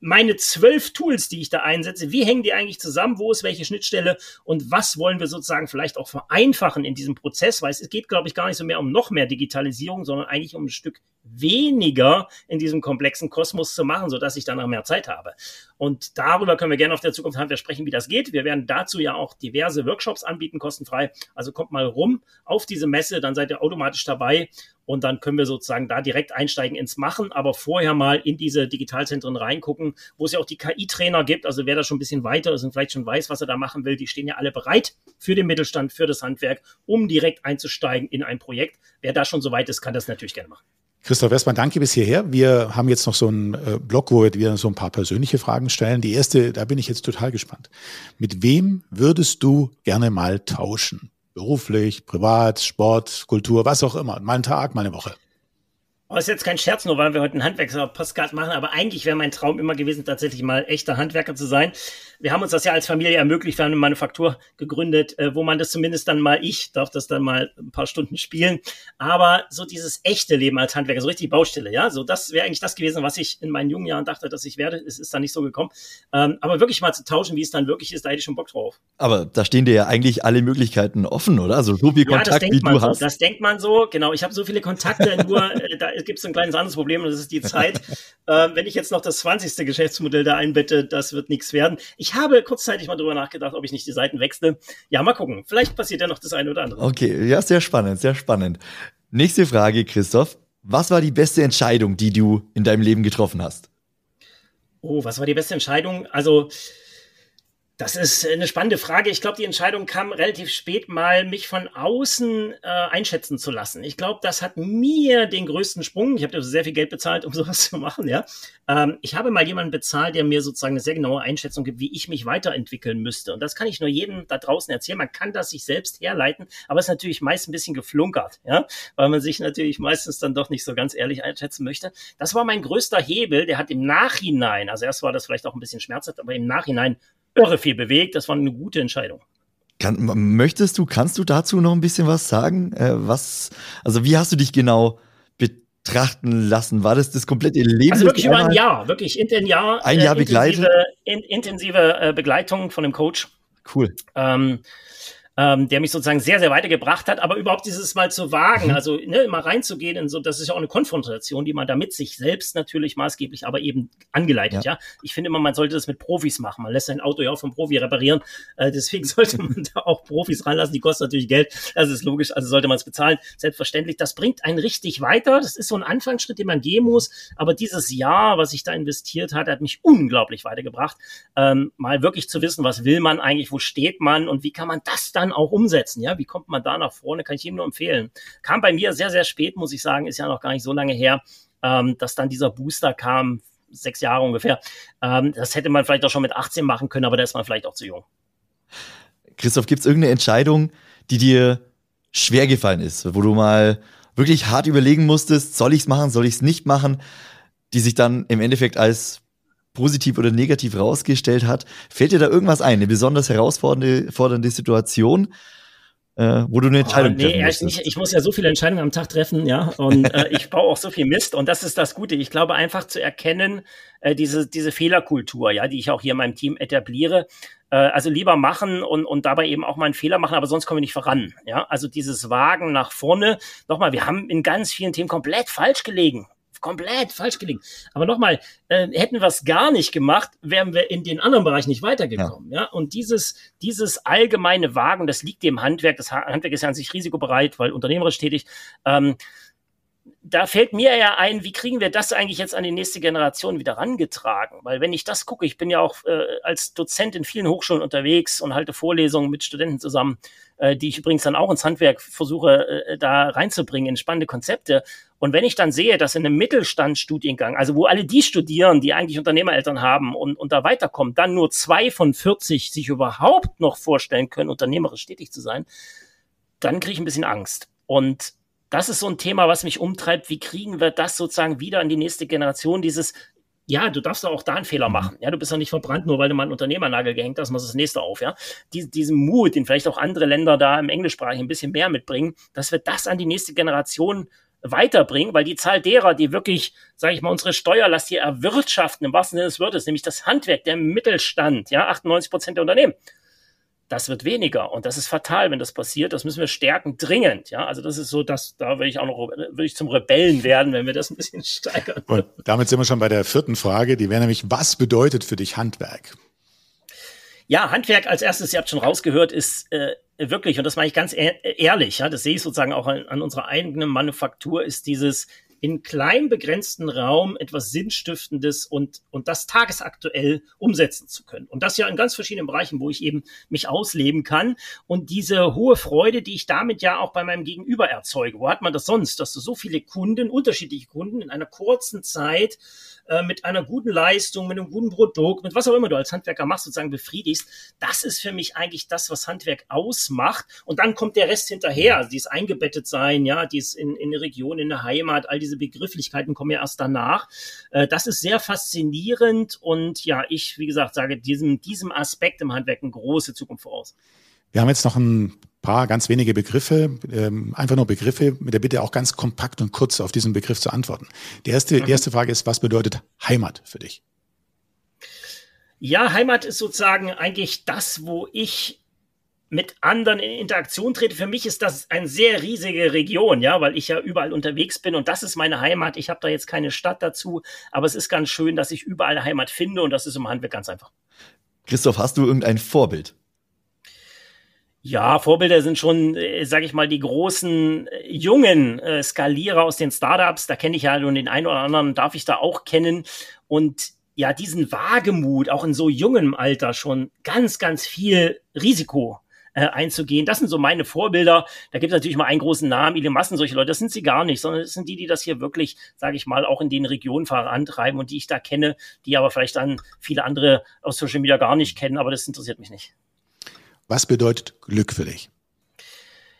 meine zwölf Tools, die ich da einsetze, wie hängen die eigentlich zusammen? Wo ist welche Schnittstelle? Und was wollen wir sozusagen vielleicht auch vereinfachen in diesem Prozess? Weil es geht, glaube ich, gar nicht so mehr um noch mehr Digitalisierung, sondern eigentlich um ein Stück weniger in diesem komplexen Kosmos zu machen, sodass ich dann auch mehr Zeit habe. Und darüber können wir gerne auf der Zukunft Handwerk sprechen, wie das geht. Wir werden dazu ja auch diverse Workshops anbieten, kostenfrei. Also kommt mal rum auf diese Messe, dann seid ihr automatisch dabei und dann können wir sozusagen da direkt einsteigen ins Machen, aber vorher mal in diese Digitalzentren reingucken, wo es ja auch die KI-Trainer gibt. Also wer da schon ein bisschen weiter ist und vielleicht schon weiß, was er da machen will, die stehen ja alle bereit für den Mittelstand, für das Handwerk, um direkt einzusteigen in ein Projekt. Wer da schon so weit ist, kann das natürlich gerne machen. Christoph, erstmal danke bis hierher. Wir haben jetzt noch so einen äh, Blog, wo wir wieder so ein paar persönliche Fragen stellen. Die erste, da bin ich jetzt total gespannt. Mit wem würdest du gerne mal tauschen? Beruflich, privat, Sport, Kultur, was auch immer. Mal einen Tag, mal eine Woche. Oh, ist jetzt kein Scherz, nur weil wir heute einen Handwerker-Postcard machen, aber eigentlich wäre mein Traum immer gewesen, tatsächlich mal echter Handwerker zu sein. Wir haben uns das ja als Familie ermöglicht, wir haben eine Manufaktur gegründet, äh, wo man das zumindest dann mal, ich darf das dann mal ein paar Stunden spielen, aber so dieses echte Leben als Handwerker, so richtig Baustelle, ja, so das wäre eigentlich das gewesen, was ich in meinen jungen Jahren dachte, dass ich werde. Es ist dann nicht so gekommen. Ähm, aber wirklich mal zu tauschen, wie es dann wirklich ist, da hätte ich schon Bock drauf. Aber da stehen dir ja eigentlich alle Möglichkeiten offen, oder? Also so viel Kontakt, ja, wie du so. hast. Das denkt man so, genau. Ich habe so viele Kontakte, nur äh, da gibt es ein kleines anderes Problem und das ist die Zeit. äh, wenn ich jetzt noch das 20. Geschäftsmodell da einbette, das wird nichts werden. Ich habe kurzzeitig mal drüber nachgedacht, ob ich nicht die Seiten wechsle. Ja, mal gucken. Vielleicht passiert ja noch das eine oder andere. Okay, ja, sehr spannend, sehr spannend. Nächste Frage, Christoph. Was war die beste Entscheidung, die du in deinem Leben getroffen hast? Oh, was war die beste Entscheidung? Also, das ist eine spannende Frage. Ich glaube, die Entscheidung kam relativ spät mal, mich von außen äh, einschätzen zu lassen. Ich glaube, das hat mir den größten Sprung. Ich habe sehr viel Geld bezahlt, um sowas zu machen. Ja, ähm, ich habe mal jemanden bezahlt, der mir sozusagen eine sehr genaue Einschätzung gibt, wie ich mich weiterentwickeln müsste. Und das kann ich nur jedem da draußen erzählen. Man kann das sich selbst herleiten, aber es ist natürlich meist ein bisschen geflunkert, ja, weil man sich natürlich meistens dann doch nicht so ganz ehrlich einschätzen möchte. Das war mein größter Hebel. Der hat im Nachhinein, also erst war das vielleicht auch ein bisschen schmerzhaft, aber im Nachhinein irre viel bewegt. Das war eine gute Entscheidung. Kann, möchtest du, kannst du dazu noch ein bisschen was sagen? Äh, was, also wie hast du dich genau betrachten lassen? War das das komplette Leben? Also wirklich über ein Jahr, wirklich in ein Jahr. Ein Jahr äh, begleitet? Intensive, in, intensive äh, Begleitung von einem Coach. Cool. Ähm, ähm, der mich sozusagen sehr, sehr weitergebracht hat. Aber überhaupt dieses Mal zu wagen, mhm. also ne, mal reinzugehen in so, das ist ja auch eine Konfrontation, die man da mit sich selbst natürlich maßgeblich, aber eben angeleitet, ja. ja. Ich finde immer, man sollte das mit Profis machen. Man lässt sein Auto ja auch vom Profi reparieren. Äh, deswegen sollte man da auch Profis ranlassen. Die kosten natürlich Geld. Das ist logisch. Also sollte man es bezahlen. Selbstverständlich. Das bringt einen richtig weiter. Das ist so ein Anfangsschritt, den man gehen muss. Aber dieses Jahr, was ich da investiert hat, hat mich unglaublich weitergebracht. Ähm, mal wirklich zu wissen, was will man eigentlich, wo steht man und wie kann man das dann dann auch umsetzen. Ja, wie kommt man da nach vorne? Kann ich ihm nur empfehlen. Kam bei mir sehr, sehr spät, muss ich sagen, ist ja noch gar nicht so lange her, ähm, dass dann dieser Booster kam, sechs Jahre ungefähr. Ähm, das hätte man vielleicht auch schon mit 18 machen können, aber da ist man vielleicht auch zu jung. Christoph, gibt es irgendeine Entscheidung, die dir schwer gefallen ist, wo du mal wirklich hart überlegen musstest, soll ich es machen, soll ich es nicht machen, die sich dann im Endeffekt als positiv oder negativ rausgestellt hat. Fällt dir da irgendwas ein, eine besonders herausfordernde fordernde Situation? Äh, wo du eine Entscheidung oh, nee, treffen ich, ich, muss ja so viele Entscheidungen am Tag treffen, ja, und äh, ich baue auch so viel Mist und das ist das Gute. Ich glaube einfach zu erkennen, äh, diese, diese Fehlerkultur, ja, die ich auch hier in meinem Team etabliere, äh, also lieber machen und, und dabei eben auch mal einen Fehler machen, aber sonst kommen wir nicht voran, ja, also dieses Wagen nach vorne, nochmal, wir haben in ganz vielen Themen komplett falsch gelegen, komplett falsch gelegen. Aber nochmal, äh, hätten wir es gar nicht gemacht, wären wir in den anderen Bereichen nicht weitergekommen. Ja. ja. Und dieses, dieses allgemeine Wagen, das liegt dem Handwerk. Das Handwerk ist ja an sich risikobereit, weil unternehmerisch tätig. Ähm, da fällt mir ja ein, wie kriegen wir das eigentlich jetzt an die nächste Generation wieder rangetragen? Weil wenn ich das gucke, ich bin ja auch äh, als Dozent in vielen Hochschulen unterwegs und halte Vorlesungen mit Studenten zusammen, äh, die ich übrigens dann auch ins Handwerk versuche, äh, da reinzubringen in spannende Konzepte. Und wenn ich dann sehe, dass in einem Mittelstandsstudiengang, also wo alle die studieren, die eigentlich Unternehmereltern haben und, und da weiterkommen, dann nur zwei von 40 sich überhaupt noch vorstellen können, unternehmerisch tätig zu sein, dann kriege ich ein bisschen Angst. Und das ist so ein Thema, was mich umtreibt. Wie kriegen wir das sozusagen wieder in die nächste Generation? Dieses, ja, du darfst doch auch da einen Fehler mhm. machen. Ja, du bist ja nicht verbrannt, nur weil du mal einen Unternehmernagel gehängt hast, machst das nächste auf. Ja, Dies, diesen Mut, den vielleicht auch andere Länder da im Englischsprachigen ein bisschen mehr mitbringen, dass wir das an die nächste Generation weiterbringen, weil die Zahl derer, die wirklich, sage ich mal, unsere Steuerlast hier erwirtschaften, im wahrsten Sinne des Wortes, nämlich das Handwerk, der Mittelstand, ja, 98 Prozent der Unternehmen, das wird weniger und das ist fatal, wenn das passiert. Das müssen wir stärken, dringend. Ja, also das ist so, dass da will ich auch noch will ich zum Rebellen werden, wenn wir das ein bisschen steigern. Und damit sind wir schon bei der vierten Frage. Die wäre nämlich: Was bedeutet für dich Handwerk? Ja, Handwerk als erstes, ihr habt schon rausgehört, ist äh, wirklich, und das meine ich ganz ehrlich, ja, das sehe ich sozusagen auch an, an unserer eigenen Manufaktur, ist dieses in klein begrenzten Raum etwas Sinnstiftendes und, und das tagesaktuell umsetzen zu können. Und das ja in ganz verschiedenen Bereichen, wo ich eben mich ausleben kann. Und diese hohe Freude, die ich damit ja auch bei meinem Gegenüber erzeuge. Wo hat man das sonst, dass du so viele Kunden, unterschiedliche Kunden in einer kurzen Zeit äh, mit einer guten Leistung, mit einem guten Produkt, mit was auch immer du als Handwerker machst, sozusagen befriedigst. Das ist für mich eigentlich das, was Handwerk ausmacht. Und dann kommt der Rest hinterher. Also dieses eingebettet sein, ja, dies in, in der Region, in der Heimat, all diese Begrifflichkeiten kommen ja erst danach. Äh, das ist sehr faszinierend und ja, ich, wie gesagt, sage diesem, diesem Aspekt im Handwerk eine große Zukunft voraus. Wir haben jetzt noch ein paar ganz wenige Begriffe, ähm, einfach nur Begriffe, mit der Bitte auch ganz kompakt und kurz auf diesen Begriff zu antworten. Die erste, die mhm. erste Frage ist, was bedeutet Heimat für dich? Ja, Heimat ist sozusagen eigentlich das, wo ich mit anderen in Interaktion trete. Für mich ist das eine sehr riesige Region, ja, weil ich ja überall unterwegs bin und das ist meine Heimat. Ich habe da jetzt keine Stadt dazu, aber es ist ganz schön, dass ich überall Heimat finde und das ist im Handwerk ganz einfach. Christoph, hast du irgendein Vorbild? Ja, Vorbilder sind schon, äh, sage ich mal, die großen äh, jungen äh, Skalierer aus den Startups. Da kenne ich ja und den einen oder anderen darf ich da auch kennen. Und ja, diesen Wagemut, auch in so jungem Alter schon ganz, ganz viel Risiko äh, einzugehen. Das sind so meine Vorbilder. Da gibt es natürlich mal einen großen Namen, Elon Massen, solche Leute. Das sind sie gar nicht, sondern das sind die, die das hier wirklich, sage ich mal, auch in den Regionen vorantreiben und die ich da kenne, die aber vielleicht dann viele andere aus Social Media gar nicht kennen. Aber das interessiert mich nicht. Was bedeutet Glück für dich?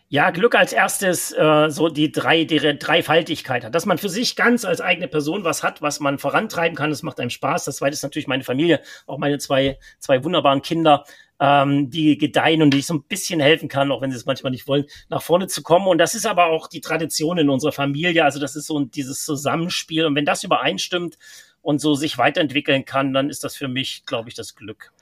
Ja, Glück als erstes, äh, so die drei, die Dreifaltigkeit hat, dass man für sich ganz als eigene Person was hat, was man vorantreiben kann. Das macht einem Spaß. Das zweite ist natürlich meine Familie, auch meine zwei, zwei wunderbaren Kinder, ähm, die gedeihen und die ich so ein bisschen helfen kann, auch wenn sie es manchmal nicht wollen, nach vorne zu kommen. Und das ist aber auch die Tradition in unserer Familie. Also das ist so dieses Zusammenspiel. Und wenn das übereinstimmt und so sich weiterentwickeln kann, dann ist das für mich, glaube ich, das Glück.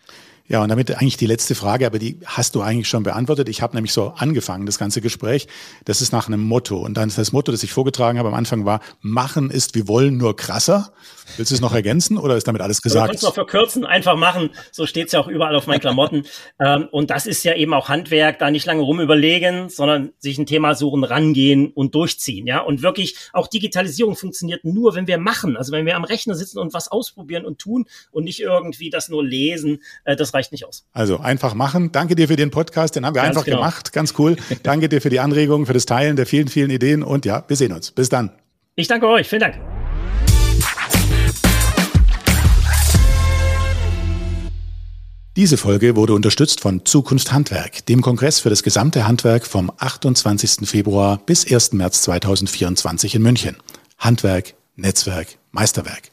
Ja, und damit eigentlich die letzte Frage, aber die hast du eigentlich schon beantwortet. Ich habe nämlich so angefangen, das ganze Gespräch. Das ist nach einem Motto. Und dann ist das Motto, das ich vorgetragen habe am Anfang war, machen ist, wir wollen nur krasser. Willst du es noch ergänzen oder ist damit alles gesagt? Wir können es noch verkürzen, einfach machen. So steht es ja auch überall auf meinen Klamotten. ähm, und das ist ja eben auch Handwerk, da nicht lange rumüberlegen, sondern sich ein Thema suchen, rangehen und durchziehen. Ja, und wirklich auch Digitalisierung funktioniert nur, wenn wir machen. Also wenn wir am Rechner sitzen und was ausprobieren und tun und nicht irgendwie das nur lesen. Äh, das reicht nicht aus. Also einfach machen. Danke dir für den Podcast, den haben wir Ganz einfach genau. gemacht. Ganz cool. Danke dir für die Anregungen, für das Teilen der vielen, vielen Ideen und ja, wir sehen uns. Bis dann. Ich danke euch. Vielen Dank. Diese Folge wurde unterstützt von Zukunft Handwerk, dem Kongress für das gesamte Handwerk vom 28. Februar bis 1. März 2024 in München. Handwerk, Netzwerk, Meisterwerk.